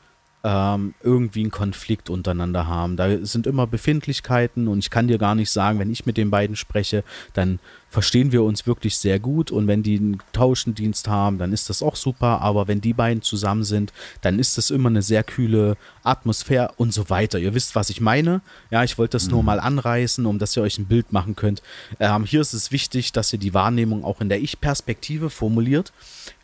ähm, irgendwie einen Konflikt untereinander haben. Da sind immer Befindlichkeiten und ich kann dir gar nicht sagen, wenn ich mit den beiden spreche, dann verstehen wir uns wirklich sehr gut und wenn die einen Tauschendienst haben, dann ist das auch super, aber wenn die beiden zusammen sind, dann ist das immer eine sehr kühle Atmosphäre und so weiter. Ihr wisst, was ich meine. Ja, ich wollte das mhm. nur mal anreißen, um dass ihr euch ein Bild machen könnt. Ähm, hier ist es wichtig, dass ihr die Wahrnehmung auch in der Ich-Perspektive formuliert,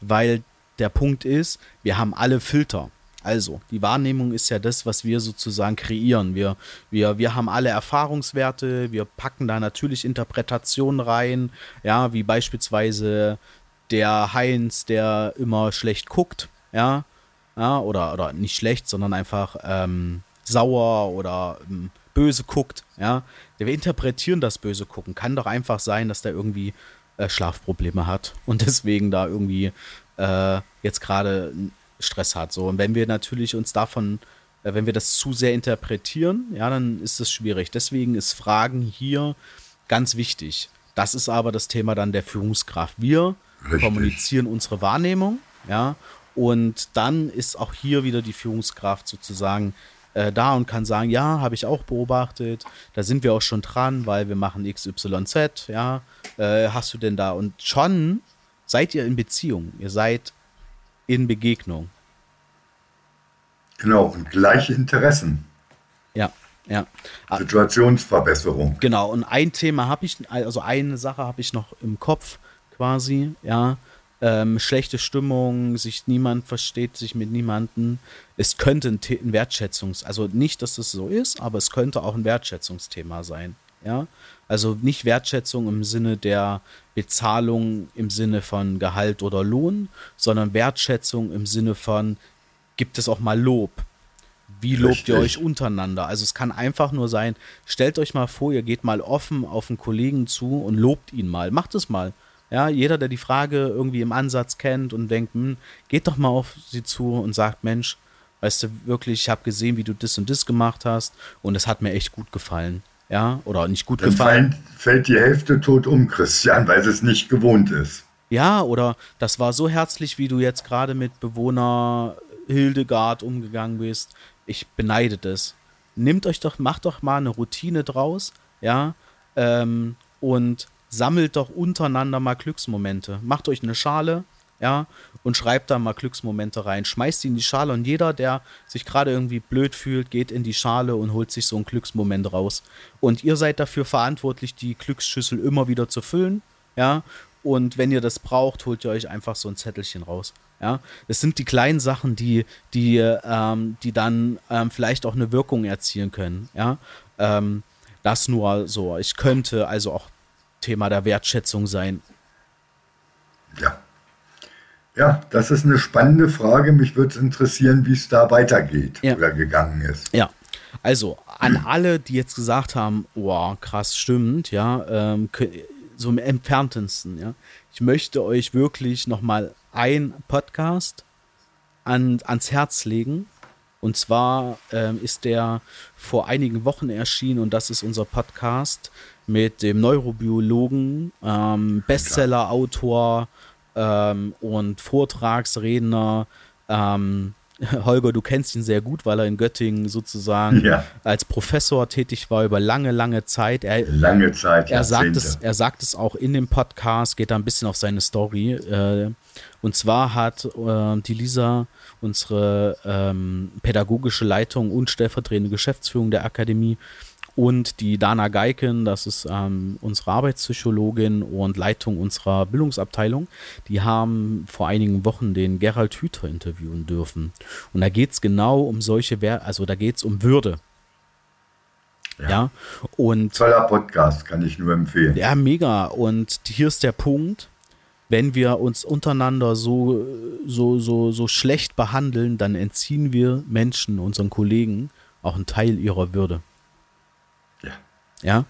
weil der Punkt ist, wir haben alle Filter. Also, die Wahrnehmung ist ja das, was wir sozusagen kreieren. Wir, wir, wir haben alle Erfahrungswerte, wir packen da natürlich Interpretationen rein, ja, wie beispielsweise der Heinz, der immer schlecht guckt, ja, ja oder, oder nicht schlecht, sondern einfach ähm, sauer oder ähm, böse guckt, ja. Wir interpretieren das böse gucken. Kann doch einfach sein, dass der irgendwie äh, Schlafprobleme hat und <laughs> deswegen da irgendwie äh, jetzt gerade Stress hat. So. Und wenn wir natürlich uns davon, äh, wenn wir das zu sehr interpretieren, ja, dann ist es schwierig. Deswegen ist Fragen hier ganz wichtig. Das ist aber das Thema dann der Führungskraft. Wir Richtig. kommunizieren unsere Wahrnehmung, ja, und dann ist auch hier wieder die Führungskraft sozusagen äh, da und kann sagen, ja, habe ich auch beobachtet, da sind wir auch schon dran, weil wir machen XYZ, ja, äh, hast du denn da? Und schon seid ihr in Beziehung, ihr seid in Begegnung. Genau, und gleiche Interessen. Ja. Ja. Situationsverbesserung. Genau, und ein Thema habe ich, also eine Sache habe ich noch im Kopf quasi, ja. Ähm, schlechte Stimmung, sich niemand versteht, sich mit niemandem. Es könnte ein, ein Wertschätzungs-, also nicht, dass das so ist, aber es könnte auch ein Wertschätzungsthema sein. Ja, also nicht Wertschätzung im Sinne der Bezahlung im Sinne von Gehalt oder Lohn, sondern Wertschätzung im Sinne von gibt es auch mal Lob. Wie lobt Richtig. ihr euch untereinander? Also es kann einfach nur sein, stellt euch mal vor, ihr geht mal offen auf einen Kollegen zu und lobt ihn mal. Macht es mal. Ja, jeder, der die Frage irgendwie im Ansatz kennt und denkt, hm, geht doch mal auf sie zu und sagt, Mensch, weißt du, wirklich, ich habe gesehen, wie du das und das gemacht hast und es hat mir echt gut gefallen. Ja, oder nicht gut Dann gefallen. Fällt die Hälfte tot um, Christian, weil es nicht gewohnt ist. Ja, oder das war so herzlich, wie du jetzt gerade mit Bewohner Hildegard umgegangen bist. Ich beneide das. Nehmt euch doch, macht doch mal eine Routine draus, ja, ähm, und sammelt doch untereinander mal Glücksmomente. Macht euch eine Schale, ja, und schreibt da mal Glücksmomente rein. Schmeißt sie in die Schale und jeder, der sich gerade irgendwie blöd fühlt, geht in die Schale und holt sich so einen Glücksmoment raus. Und ihr seid dafür verantwortlich, die Glücksschüssel immer wieder zu füllen, ja, und wenn ihr das braucht, holt ihr euch einfach so ein Zettelchen raus. Ja, das sind die kleinen Sachen, die, die, ähm, die dann ähm, vielleicht auch eine Wirkung erzielen können. Ja, ähm, das nur so. Ich könnte also auch Thema der Wertschätzung sein. Ja. Ja, das ist eine spannende Frage. Mich würde es interessieren, wie es da weitergeht ja. oder gegangen ist. Ja. Also an alle, die jetzt gesagt haben, oh, krass, stimmt, ja, ähm, so im entferntesten, ja. Ich möchte euch wirklich nochmal ein Podcast an, ans Herz legen. Und zwar ähm, ist der vor einigen Wochen erschienen und das ist unser Podcast mit dem Neurobiologen, ähm, Bestseller-Autor ähm, und Vortragsredner ähm, <laughs> Holger, du kennst ihn sehr gut, weil er in Göttingen sozusagen ja. als Professor tätig war über lange, lange Zeit. Er, lange Zeit, er sagt, es, er sagt es auch in dem Podcast, geht da ein bisschen auf seine Story. Äh, und zwar hat äh, die Lisa, unsere ähm, pädagogische Leitung und stellvertretende Geschäftsführung der Akademie, und die Dana Geiken, das ist ähm, unsere Arbeitspsychologin und Leitung unserer Bildungsabteilung, die haben vor einigen Wochen den Gerald Hüther interviewen dürfen. Und da geht es genau um solche, also da geht es um Würde. Ja. ja. Und toller Podcast, kann ich nur empfehlen. Ja, mega. Und hier ist der Punkt, wenn wir uns untereinander so, so, so, so schlecht behandeln, dann entziehen wir Menschen, unseren Kollegen, auch einen Teil ihrer Würde. Ja,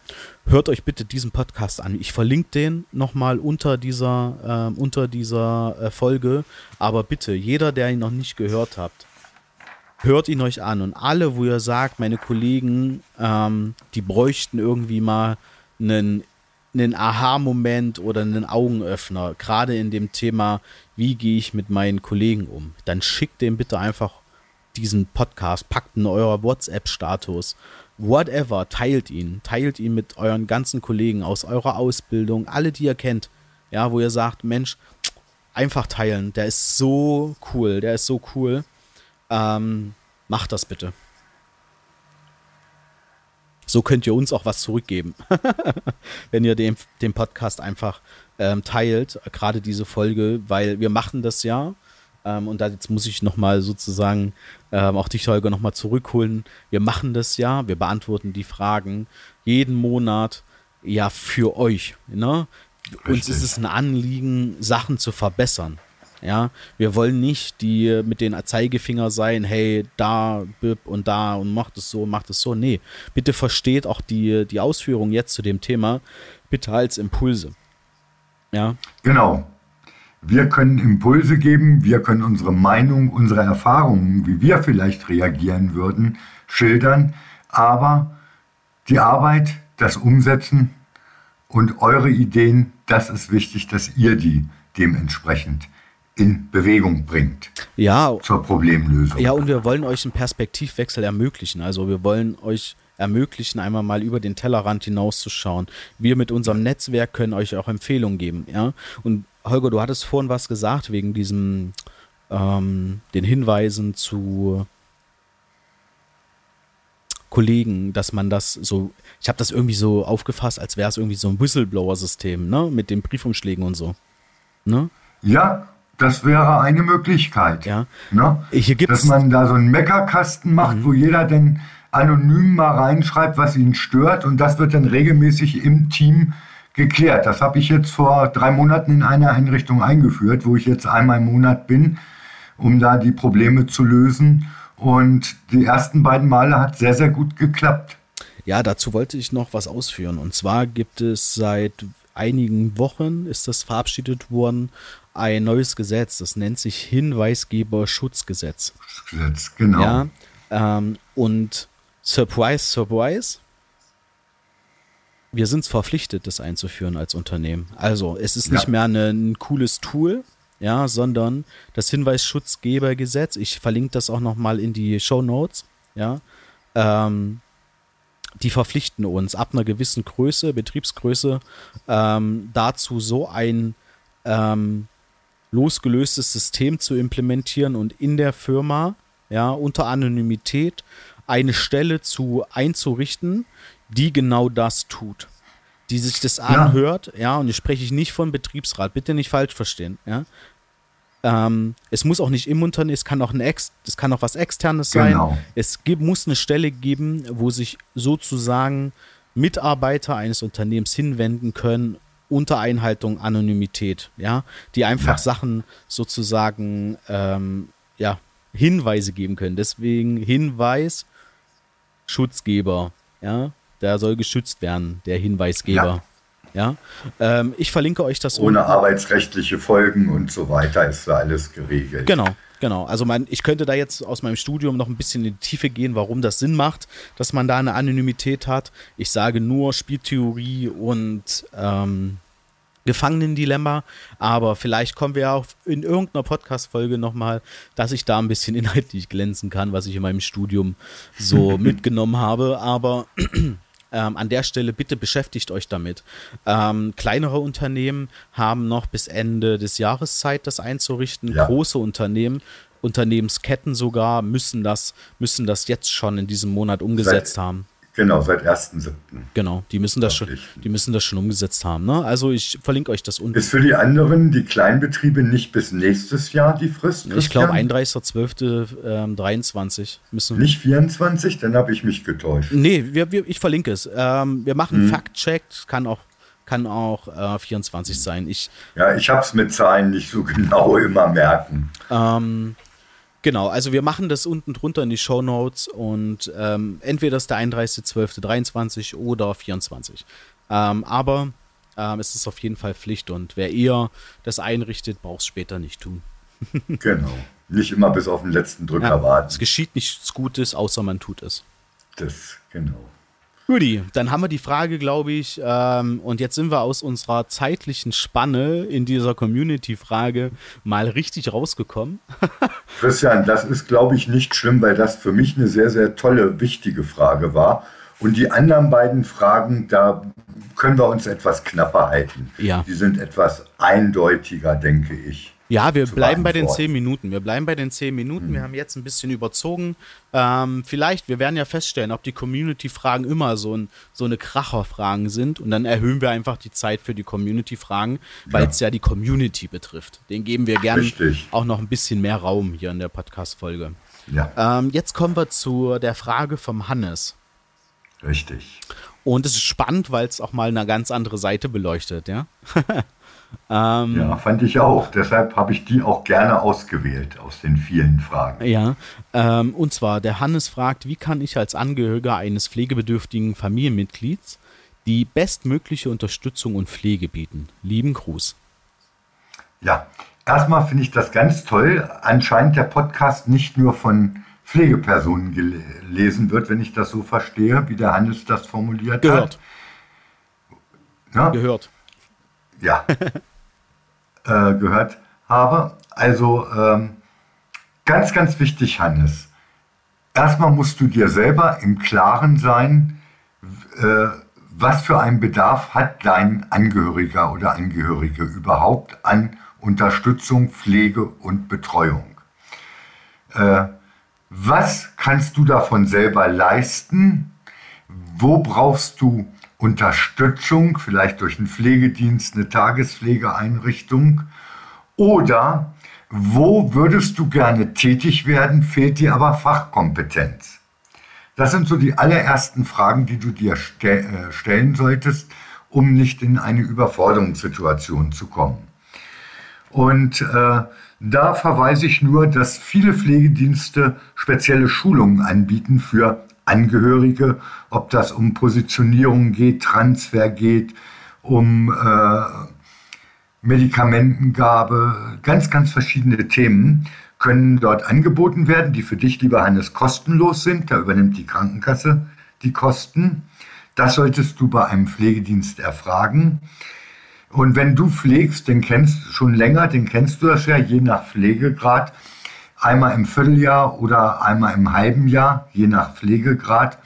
hört euch bitte diesen Podcast an. Ich verlinke den nochmal unter dieser, äh, unter dieser äh, Folge. Aber bitte, jeder, der ihn noch nicht gehört habt, hört ihn euch an. Und alle, wo ihr sagt, meine Kollegen, ähm, die bräuchten irgendwie mal einen, einen Aha-Moment oder einen Augenöffner, gerade in dem Thema, wie gehe ich mit meinen Kollegen um, dann schickt dem bitte einfach diesen Podcast, packt in eurer WhatsApp-Status whatever, teilt ihn. Teilt ihn mit euren ganzen Kollegen aus eurer Ausbildung, alle, die ihr kennt. Ja, wo ihr sagt, Mensch, einfach teilen. Der ist so cool, der ist so cool. Ähm, macht das bitte. So könnt ihr uns auch was zurückgeben, <laughs> wenn ihr den, den Podcast einfach ähm, teilt, gerade diese Folge, weil wir machen das ja ähm, und da jetzt muss ich nochmal sozusagen ähm, auch dich, Holger, nochmal zurückholen. Wir machen das ja, wir beantworten die Fragen jeden Monat ja für euch. Ne? Uns ist es ein Anliegen, Sachen zu verbessern. Ja, wir wollen nicht die mit den Zeigefinger sein, hey, da, bip und da und macht es so, macht es so. Nee, bitte versteht auch die, die Ausführung jetzt zu dem Thema, bitte als Impulse. Ja. Genau. Wir können Impulse geben, wir können unsere Meinung, unsere Erfahrungen, wie wir vielleicht reagieren würden, schildern, aber die Arbeit, das Umsetzen und eure Ideen, das ist wichtig, dass ihr die dementsprechend in Bewegung bringt. Ja. Zur Problemlösung. Ja, und wir wollen euch einen Perspektivwechsel ermöglichen. Also wir wollen euch ermöglichen, einmal mal über den Tellerrand hinauszuschauen. Wir mit unserem Netzwerk können euch auch Empfehlungen geben, ja. Und Holger, du hattest vorhin was gesagt wegen diesem, ähm, den Hinweisen zu, Kollegen, dass man das so, ich habe das irgendwie so aufgefasst, als wäre es irgendwie so ein Whistleblower-System, ne? Mit den Briefumschlägen und so. Ne? Ja, das wäre eine Möglichkeit. Ja. Ne? Dass man da so einen Meckerkasten macht, wo jeder dann anonym mal reinschreibt, was ihn stört und das wird dann regelmäßig im Team geklärt. Das habe ich jetzt vor drei Monaten in einer Einrichtung eingeführt, wo ich jetzt einmal im Monat bin, um da die Probleme zu lösen. Und die ersten beiden Male hat sehr, sehr gut geklappt. Ja, dazu wollte ich noch was ausführen. Und zwar gibt es seit einigen Wochen, ist das verabschiedet worden, ein neues Gesetz. Das nennt sich Hinweisgeberschutzgesetz. Gesetz, genau. Ja, ähm, und Surprise, Surprise. Wir sind verpflichtet, das einzuführen als Unternehmen. Also, es ist nicht Ja. mehr eine, ein cooles Tool, ja, sondern das Hinweisschutzgebergesetz. Ich verlinke das auch nochmal in die Show Notes, ja. Ähm, die verpflichten uns ab einer gewissen Größe, Betriebsgröße, ähm, dazu so ein ähm, losgelöstes System zu implementieren und in der Firma, ja, unter Anonymität eine Stelle zu einzurichten, die genau das tut. Die sich das anhört, ja, und ich spreche nicht von Betriebsrat, bitte nicht falsch verstehen, ja. Ähm, es muss auch nicht im Unternehmen, es kann auch ein Ex, es kann auch was externes sein. Genau. Es gibt, muss eine Stelle geben, wo sich sozusagen Mitarbeiter eines Unternehmens hinwenden können unter Einhaltung Anonymität, ja, die einfach Ja. Sachen sozusagen ähm, ja, Hinweise geben können. Deswegen Hinweis, Schutzgeber, ja, der soll geschützt werden, der Hinweisgeber. Ja, ähm, ich verlinke euch das Ohne unten. arbeitsrechtliche Folgen und so weiter ist da alles geregelt. Genau, genau. Also mein, ich könnte da jetzt aus meinem Studium noch ein bisschen in die Tiefe gehen, warum das Sinn macht, dass man da eine Anonymität hat. Ich sage nur Spieltheorie und ähm, Gefangenendilemma, aber vielleicht kommen wir ja auch in irgendeiner Podcast-Folge nochmal, dass ich da ein bisschen <laughs> inhaltlich glänzen kann, was ich in meinem Studium so <laughs> mitgenommen habe. Aber <clears throat> ähm, an der Stelle bitte beschäftigt euch damit. Ähm, kleinere Unternehmen haben noch bis Ende des Jahres Zeit, das einzurichten. Ja. Große Unternehmen, Unternehmensketten sogar, müssen das, müssen das jetzt schon in diesem Monat umgesetzt Seit- haben. Genau, seit 1.7. Genau, die müssen das schon, die müssen das schon umgesetzt haben. Ne? Also ich verlinke euch das unten. Ist für die anderen, die Kleinbetriebe, nicht bis nächstes Jahr die Frist? Ich glaube Christian? 31.12.23 müssen Nicht 24? Dann habe ich mich getäuscht. Nee, wir, wir, ich verlinke es. Ähm, wir machen Mhm. Fact-Check, kann auch, kann auch äh, 24 sein. Ich, Ja, ich habe es mit Zahlen nicht so <laughs> genau immer merken. ähm, genau, also wir machen das unten drunter in die Show Notes und ähm, entweder ist der 31.12.23 oder 24. Ähm, aber ähm, es ist auf jeden Fall Pflicht und wer eher das einrichtet, braucht es später nicht tun. <laughs> Genau. Nicht immer bis auf den letzten Drücker Ja, es warten. geschieht nichts Gutes, außer man tut es. Das, genau. Rudi, dann haben wir die Frage, glaube ich, ähm, und jetzt sind wir aus unserer zeitlichen Spanne in dieser Community-Frage mal richtig rausgekommen. <laughs> Christian, das ist, glaube ich, nicht schlimm, weil das für mich eine sehr, sehr tolle, wichtige Frage war. Und die anderen beiden Fragen, da können wir uns etwas knapper halten. Ja. Die sind etwas eindeutiger, denke ich. Ja, wir bleiben bei den zehn Minuten. Wir bleiben bei den zehn Minuten. Wir haben jetzt ein bisschen überzogen. Ähm, vielleicht, wir werden ja feststellen, ob die Community-Fragen immer so, ein, so eine Kracher-Fragen sind. Und dann erhöhen wir einfach die Zeit für die Community-Fragen, weil Ja. es ja die Community betrifft. Den geben wir gerne auch noch ein bisschen mehr Raum hier in der Podcast-Folge. Ja, Ähm, jetzt kommen wir zu der Frage vom Hannes. richtig. Und es ist spannend, weil es auch mal eine ganz andere Seite beleuchtet, ja. <laughs> ähm, Ja, fand ich auch. Deshalb habe ich die auch gerne ausgewählt aus den vielen Fragen. ja. Ähm, und zwar, der Hannes fragt, wie kann ich als Angehöriger eines pflegebedürftigen Familienmitglieds die bestmögliche Unterstützung und Pflege bieten? Lieben Gruß. Ja, erstmal finde ich das ganz toll. Anscheinend der Podcast nicht nur von Pflegepersonen gelesen wird, wenn ich das so verstehe, wie der Hannes das formuliert Gehört, hat. Ja, gehört. Ja. <laughs> äh, gehört habe. Also ähm, ganz, ganz wichtig, Hannes. Erstmal musst du dir selber im Klaren sein, äh, was für einen Bedarf hat dein Angehöriger oder Angehörige überhaupt an Unterstützung, Pflege und Betreuung. Äh, was kannst du davon selber leisten? Wo brauchst du Unterstützung, vielleicht durch einen Pflegedienst, eine Tagespflegeeinrichtung? Oder wo würdest du gerne tätig werden, fehlt dir aber Fachkompetenz? Das sind so die allerersten Fragen, die du dir ste äh, stellen solltest, um nicht in eine Überforderungssituation zu kommen. Und äh, da verweise ich nur, dass viele Pflegedienste spezielle Schulungen anbieten für Angehörige, ob das um Positionierung geht, Transfer geht, um äh, Medikamentengabe, ganz, ganz verschiedene Themen können dort angeboten werden, die für dich, lieber Hannes, kostenlos sind. Da übernimmt die Krankenkasse die Kosten. Das solltest du bei einem Pflegedienst erfragen. Und wenn du pflegst, den kennst du schon länger, den kennst du das ja, je nach Pflegegrad, einmal im Vierteljahr oder einmal im halben Jahr, je nach Pflegegrad,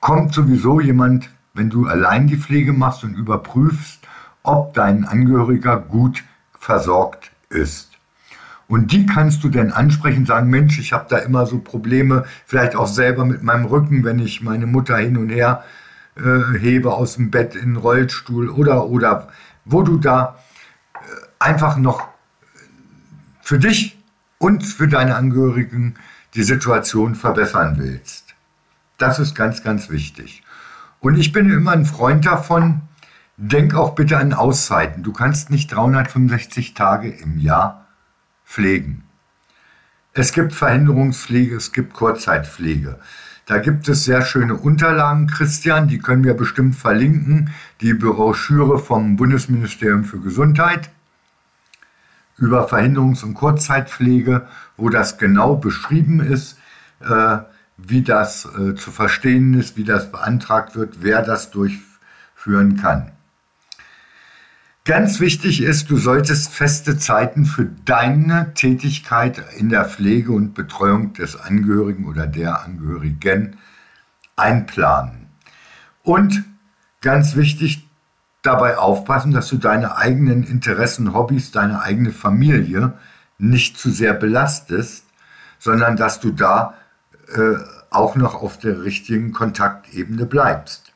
kommt sowieso jemand, wenn du allein die Pflege machst und überprüfst, ob dein Angehöriger gut versorgt ist. Und die kannst du dann ansprechen, sagen, Mensch, ich habe da immer so Probleme, vielleicht auch selber mit meinem Rücken, wenn ich meine Mutter hin und her äh, hebe aus dem Bett in den Rollstuhl oder, oder wo du da äh, einfach noch für dich und für deine Angehörigen die Situation verbessern willst. Das ist ganz, ganz wichtig. Und ich bin immer ein Freund davon, denk auch bitte an Auszeiten. Du kannst nicht 365 Tage im Jahr pflegen. Es gibt Verhinderungspflege, es gibt Kurzzeitpflege. Da gibt es sehr schöne Unterlagen, Christian, die können wir bestimmt verlinken. Die Broschüre vom Bundesministerium für Gesundheit über Verhinderungs- und Kurzzeitpflege, wo das genau beschrieben ist, äh, wie das äh, zu verstehen ist, wie das beantragt wird, wer das durchführen kann. Ganz wichtig ist, du solltest feste Zeiten für deine Tätigkeit in der Pflege und Betreuung des Angehörigen oder der Angehörigen einplanen. Und ganz wichtig, dabei aufpassen, dass du deine eigenen Interessen, Hobbys, deine eigene Familie nicht zu sehr belastest, sondern dass du da äh, auch noch auf der richtigen Kontaktebene bleibst.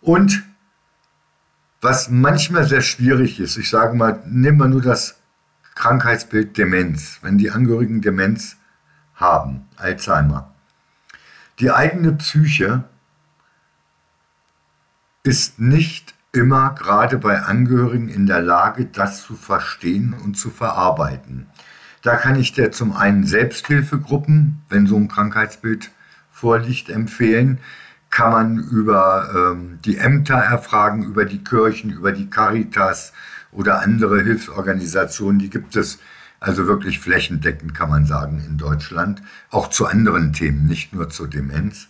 Und was manchmal sehr schwierig ist. Ich sage mal, nehmen wir nur das Krankheitsbild Demenz. Wenn die Angehörigen Demenz haben, Alzheimer. Die eigene Psyche ist nicht immer gerade bei Angehörigen in der Lage, das zu verstehen und zu verarbeiten. Da kann ich dir zum einen Selbsthilfegruppen, wenn so ein Krankheitsbild vorliegt, empfehlen kann man über ähm, die Ämter erfragen, über die Kirchen, über die Caritas oder andere Hilfsorganisationen. Die gibt es also wirklich flächendeckend, kann man sagen, in Deutschland. Auch zu anderen Themen, nicht nur zur Demenz.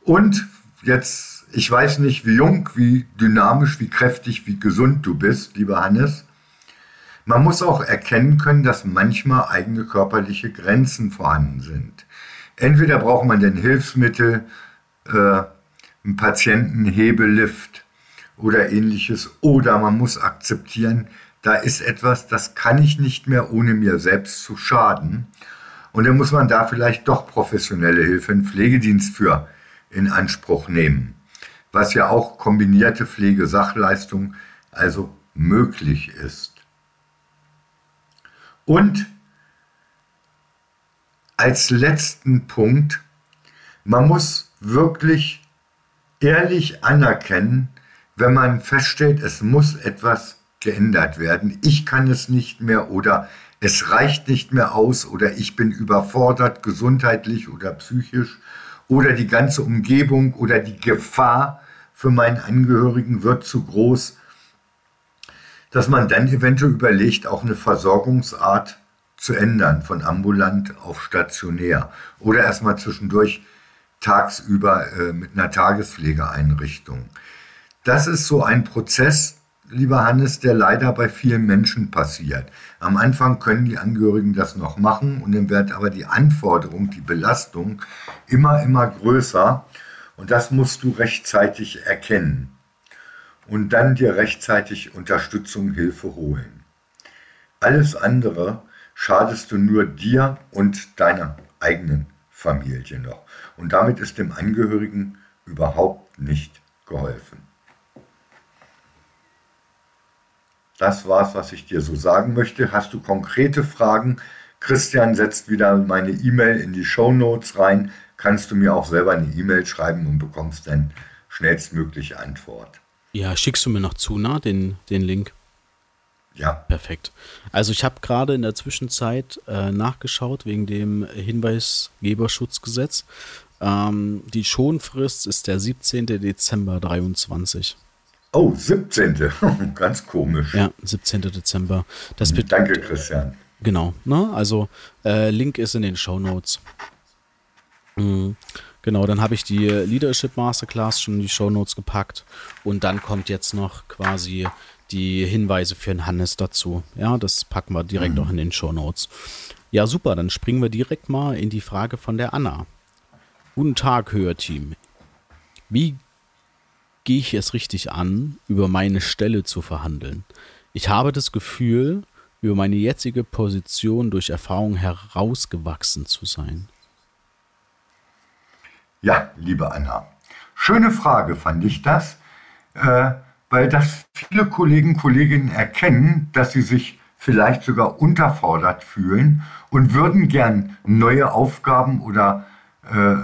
Und jetzt, ich weiß nicht, wie jung, wie dynamisch, wie kräftig, wie gesund du bist, lieber Hannes. Man muss auch erkennen können, dass manchmal eigene körperliche Grenzen vorhanden sind. Entweder braucht man denn Hilfsmittel, äh, einen Patientenhebelift oder ähnliches. Oder man muss akzeptieren, da ist etwas, das kann ich nicht mehr, ohne mir selbst zu schaden. Und dann muss man da vielleicht doch professionelle Hilfe, einen Pflegedienst für in Anspruch nehmen. Was ja auch kombinierte Pflegesachleistung also möglich ist. Und als letzten Punkt, man muss wirklich ehrlich anerkennen, wenn man feststellt, es muss etwas geändert werden. Ich kann es nicht mehr oder es reicht nicht mehr aus oder ich bin überfordert gesundheitlich oder psychisch oder die ganze Umgebung oder die Gefahr für meinen Angehörigen wird zu groß, dass man dann eventuell überlegt, auch eine Versorgungsart zu ändern, von ambulant auf stationär oder erstmal zwischendurch tagsüber äh, mit einer Tagespflegeeinrichtung. Das ist so ein Prozess, lieber Hannes, der leider bei vielen Menschen passiert. Am Anfang können die Angehörigen das noch machen und dann wird aber die Anforderung, die Belastung immer, immer größer und das musst du rechtzeitig erkennen und dann dir rechtzeitig Unterstützung, Hilfe holen. Alles andere schadest du nur dir und deiner eigenen Familie noch. Und damit ist dem Angehörigen überhaupt nicht geholfen. Das war's, was ich dir so sagen möchte. Hast du konkrete Fragen? Christian setzt wieder meine E-Mail in die Show Notes rein. Kannst du mir auch selber eine E-Mail schreiben und bekommst dann schnellstmögliche Antwort. Ja, schickst du mir noch zu, na, den, den Link? Ja. Perfekt. Also ich habe gerade in der Zwischenzeit äh, nachgeschaut wegen dem Hinweisgeberschutzgesetz. Ähm, die Schonfrist ist der 17. Dezember 23. Oh, 17. <laughs> Ganz komisch. Ja, 17. Dezember. Das mhm, Danke, Christian. Genau. Ne? Also äh, Link ist in den Show Notes. Mhm. Genau, dann habe ich die Leadership Masterclass schon in die Show Notes gepackt und dann kommt jetzt noch quasi die Hinweise für den Hannes dazu. Ja, das packen wir direkt mhm. auch in den Show Notes. Ja, super, dann springen wir direkt mal in die Frage von der Anna. Guten Tag, Hörteam. Wie gehe ich es richtig an, über meine Stelle zu verhandeln? Ich habe das Gefühl, über meine jetzige Position durch Erfahrung herausgewachsen zu sein. Ja, liebe Anna, schöne Frage fand ich das. Äh, weil das viele Kollegen, Kolleginnen erkennen, dass sie sich vielleicht sogar unterfordert fühlen und würden gern neue Aufgaben oder äh, äh,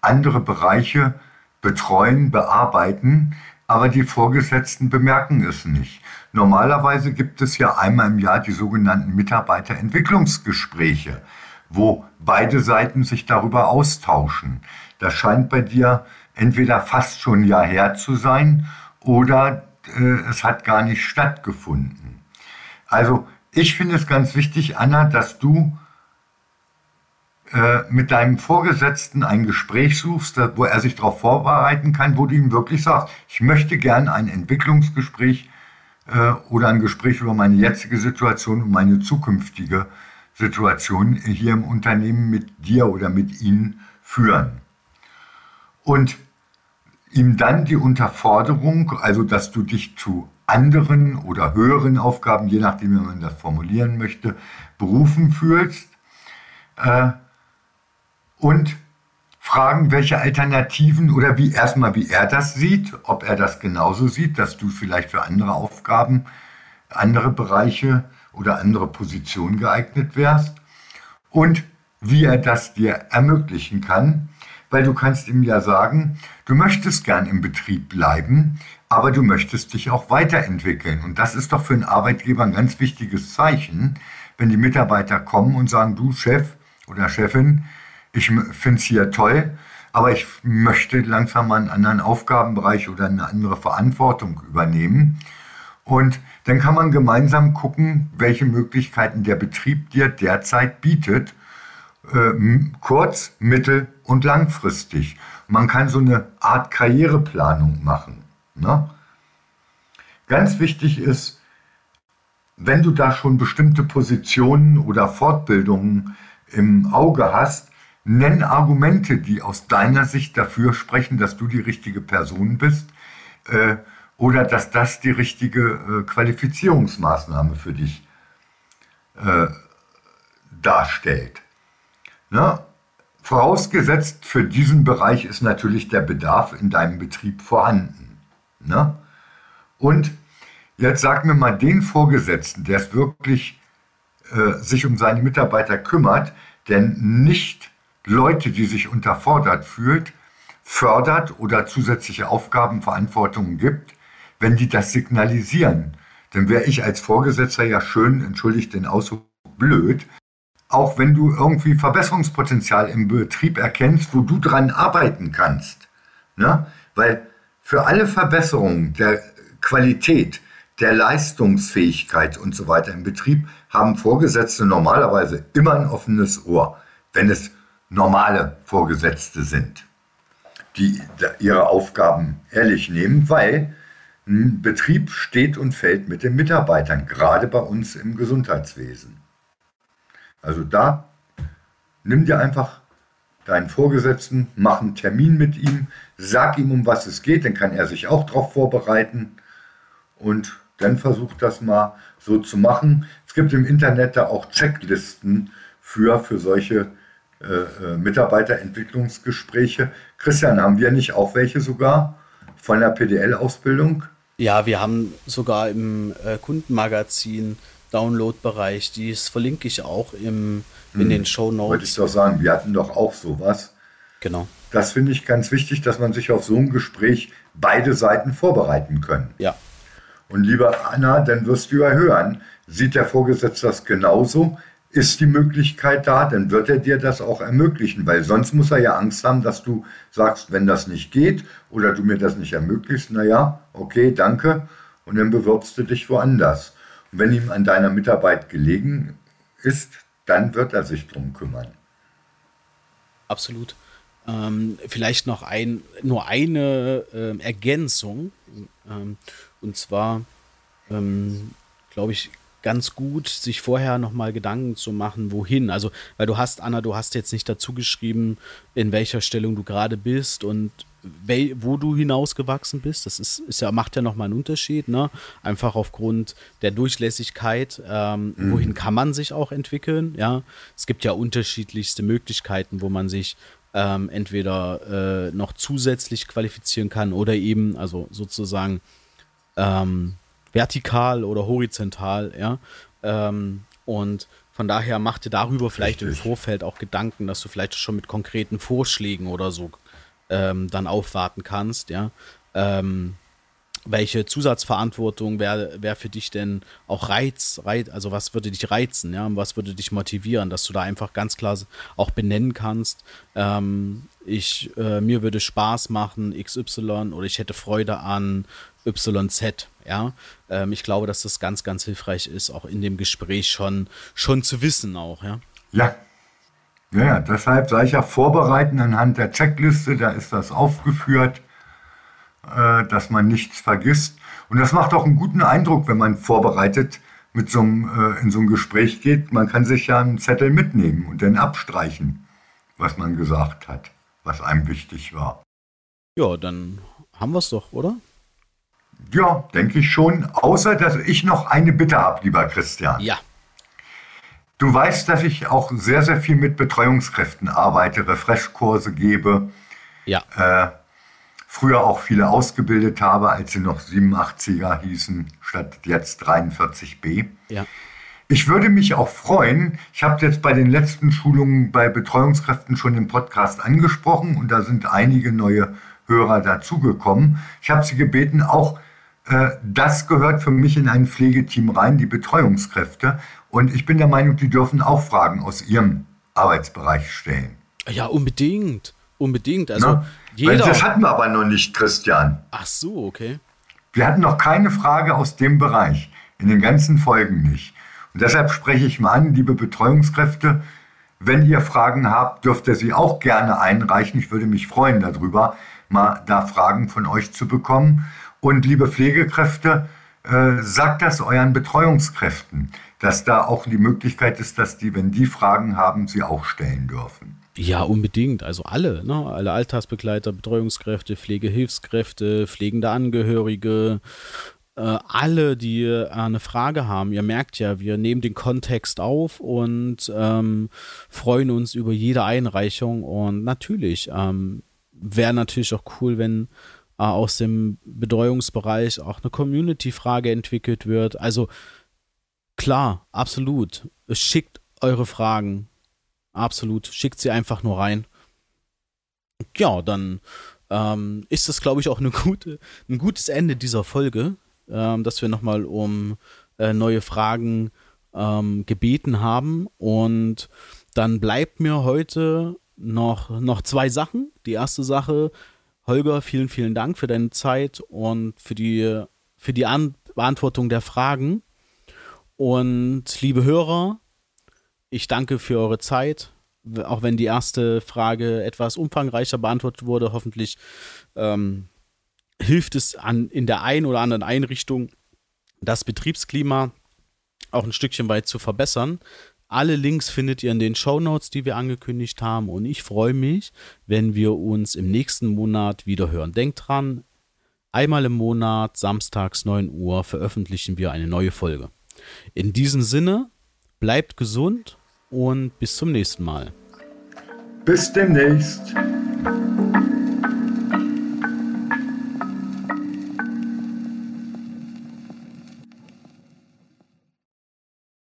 andere Bereiche betreuen, bearbeiten, aber die Vorgesetzten bemerken es nicht. Normalerweise gibt es ja einmal im Jahr die sogenannten Mitarbeiterentwicklungsgespräche, wo beide Seiten sich darüber austauschen. Das scheint bei dir entweder fast schon ein Jahr her zu sein oder äh, es hat gar nicht stattgefunden. Also ich finde es ganz wichtig, Anna, dass du äh, mit deinem Vorgesetzten ein Gespräch suchst, wo er sich darauf vorbereiten kann, wo du ihm wirklich sagst, ich möchte gern ein Entwicklungsgespräch äh, oder ein Gespräch über meine jetzige Situation und meine zukünftige Situation hier im Unternehmen mit dir oder mit ihnen führen. Und ihm dann die Unterforderung, also dass du dich zu anderen oder höheren Aufgaben, je nachdem, wie man das formulieren möchte, berufen fühlst äh, und fragen, welche Alternativen oder wie erstmal, wie er das sieht, ob er das genauso sieht, dass du vielleicht für andere Aufgaben, andere Bereiche oder andere Positionen geeignet wärst und wie er das dir ermöglichen kann, weil du kannst ihm ja sagen, du möchtest gern im Betrieb bleiben, aber du möchtest dich auch weiterentwickeln. Und das ist doch für einen Arbeitgeber ein ganz wichtiges Zeichen, wenn die Mitarbeiter kommen und sagen, du Chef oder Chefin, ich finde es hier toll, aber ich möchte langsam mal einen anderen Aufgabenbereich oder eine andere Verantwortung übernehmen. Und dann kann man gemeinsam gucken, welche Möglichkeiten der Betrieb dir derzeit bietet äh, kurz-, mittel- und langfristig. Man kann so eine Art Karriereplanung machen. Ne? Ganz wichtig ist, wenn du da schon bestimmte Positionen oder Fortbildungen im Auge hast, nenn Argumente, die aus deiner Sicht dafür sprechen, dass du die richtige Person bist äh, oder dass das die richtige äh, Qualifizierungsmaßnahme für dich äh, darstellt. Ne? Vorausgesetzt, für diesen Bereich ist natürlich der Bedarf in deinem Betrieb vorhanden. Ne? Und jetzt sag mir mal den Vorgesetzten, der es wirklich äh, sich um seine Mitarbeiter kümmert, der nicht Leute, die sich unterfordert fühlt, fördert oder zusätzliche Aufgaben, Verantwortungen gibt, wenn die das signalisieren. Dann wäre ich als Vorgesetzter ja schön, entschuldigt den Ausdruck, blöd, auch wenn du irgendwie Verbesserungspotenzial im Betrieb erkennst, wo du dran arbeiten kannst. Ne? Weil für alle Verbesserungen der Qualität, der Leistungsfähigkeit und so weiter im Betrieb haben Vorgesetzte normalerweise immer ein offenes Ohr, wenn es normale Vorgesetzte sind, die ihre Aufgaben ehrlich nehmen, weil ein Betrieb steht und fällt mit den Mitarbeitern, gerade bei uns im Gesundheitswesen. Also da nimm dir einfach deinen Vorgesetzten, mach einen Termin mit ihm, sag ihm, um was es geht, dann kann er sich auch darauf vorbereiten und dann versucht das mal so zu machen. Es gibt im Internet da auch Checklisten für, für solche äh, äh Mitarbeiterentwicklungsgespräche. Christian, haben wir nicht auch welche sogar von der PDL-Ausbildung? Ja, wir haben sogar im äh, Kundenmagazin Download-Bereich, dies verlinke ich auch im, in hm, den Show Notes. Wollte ich doch sagen, wir hatten doch auch sowas. Genau. Das finde ich ganz wichtig, dass man sich auf so ein Gespräch beide Seiten vorbereiten können. Ja. Und liebe Anna, dann wirst du ja hören, sieht der Vorgesetzte das genauso? Ist die Möglichkeit da, dann wird er dir das auch ermöglichen, weil sonst muss er ja Angst haben, dass du sagst, wenn das nicht geht oder du mir das nicht ermöglicht, naja, okay, danke, und dann bewirbst du dich woanders. Und wenn ihm an deiner Mitarbeit gelegen ist, dann wird er sich drum kümmern. Absolut. Ähm, vielleicht noch ein, nur eine äh, Ergänzung. Ähm, und zwar, ähm, glaube ich, ganz gut, sich vorher nochmal Gedanken zu machen, wohin. Also, weil du hast, Anna, du hast jetzt nicht dazu geschrieben, in welcher Stellung du gerade bist und wo du hinausgewachsen bist. Das ist, ist ja, macht ja nochmal einen Unterschied, ne? Einfach aufgrund der Durchlässigkeit, ähm, mhm. wohin kann man sich auch entwickeln, ja. Es gibt ja unterschiedlichste Möglichkeiten, wo man sich ähm, entweder äh, noch zusätzlich qualifizieren kann oder eben, also sozusagen ähm, vertikal oder horizontal, ja. Ähm, und von daher mach dir darüber vielleicht Richtig. im Vorfeld auch Gedanken, dass du vielleicht schon mit konkreten Vorschlägen oder so ähm, dann aufwarten kannst, ja. Ähm, welche Zusatzverantwortung wäre wär für dich denn auch Reiz, Reiz, also was würde dich reizen, ja, und was würde dich motivieren, dass du da einfach ganz klar auch benennen kannst, ähm, ich, äh, mir würde Spaß machen, XY, oder ich hätte Freude an YZ, ja. Ähm, ich glaube, dass das ganz, ganz hilfreich ist, auch in dem Gespräch schon, schon zu wissen auch, ja. Ja. Ja, deshalb sage ich ja vorbereiten anhand der Checkliste, da ist das aufgeführt äh, dass man nichts vergisst. Und das macht auch einen guten Eindruck, wenn man vorbereitet mit so einem, äh, in so ein Gespräch geht. Man kann sich ja einen Zettel mitnehmen und dann abstreichen, was man gesagt hat, was einem wichtig war. Ja, dann haben wir es doch, oder? Ja, denke ich schon. Außer, dass ich noch eine Bitte habe, lieber Christian. Ja. Du weißt, dass ich auch sehr, sehr viel mit Betreuungskräften arbeite, Refreshkurse gebe. Ja. Äh, früher auch viele ausgebildet habe, als sie noch 87er hießen, statt jetzt 43b. Ja. Ich würde mich auch freuen, ich habe jetzt bei den letzten Schulungen bei Betreuungskräften schon im Podcast angesprochen und da sind einige neue Hörer dazugekommen. Ich habe sie gebeten, auch das gehört für mich in ein Pflegeteam rein, die Betreuungskräfte. Und ich bin der Meinung, die dürfen auch Fragen aus ihrem Arbeitsbereich stellen. Ja, unbedingt. Unbedingt. Also Na? Jeder. Das hatten wir aber noch nicht, Christian. Ach so, okay. Wir hatten noch keine Frage aus dem Bereich. In den ganzen Folgen nicht. Und deshalb spreche ich mal an, liebe Betreuungskräfte, wenn ihr Fragen habt, dürft ihr sie auch gerne einreichen. Ich würde mich freuen darüber, mal da Fragen von euch zu bekommen. Und liebe Pflegekräfte, äh, sagt das euren Betreuungskräften, dass da auch die Möglichkeit ist, dass die, wenn die Fragen haben, sie auch stellen dürfen. Ja, unbedingt. Also alle, ne? Alle Alltagsbegleiter, Betreuungskräfte, Pflegehilfskräfte, pflegende Angehörige, äh, alle, die äh, eine Frage haben. Ihr merkt ja, wir nehmen den Kontext auf und ähm, freuen uns über jede Einreichung. Und natürlich ähm, wäre natürlich auch cool, wenn aus dem Betreuungsbereich auch eine Community-Frage entwickelt wird. Also klar, absolut. Schickt eure Fragen Absolut. Schickt sie einfach nur rein. Ja, dann ähm, ist das, glaube ich, auch eine gute, ein gutes Ende dieser Folge, ähm, dass wir nochmal um äh, neue Fragen ähm, gebeten haben. Und dann bleibt mir heute noch, noch zwei Sachen. Die erste Sache, Holger, vielen, vielen Dank für deine Zeit und für die, für die An Beantwortung der Fragen. Und liebe Hörer, ich danke für eure Zeit, auch wenn die erste Frage etwas umfangreicher beantwortet wurde. Hoffentlich ähm, hilft es an, in der einen oder anderen Einrichtung, das Betriebsklima auch ein Stückchen weit zu verbessern. Alle Links findet ihr in den Show Notes, die wir angekündigt haben. Und ich freue mich, wenn wir uns im nächsten Monat wieder hören. Denkt dran, einmal im Monat, samstags 9 Uhr, veröffentlichen wir eine neue Folge. In diesem Sinne, bleibt gesund und bis zum nächsten Mal. Bis demnächst.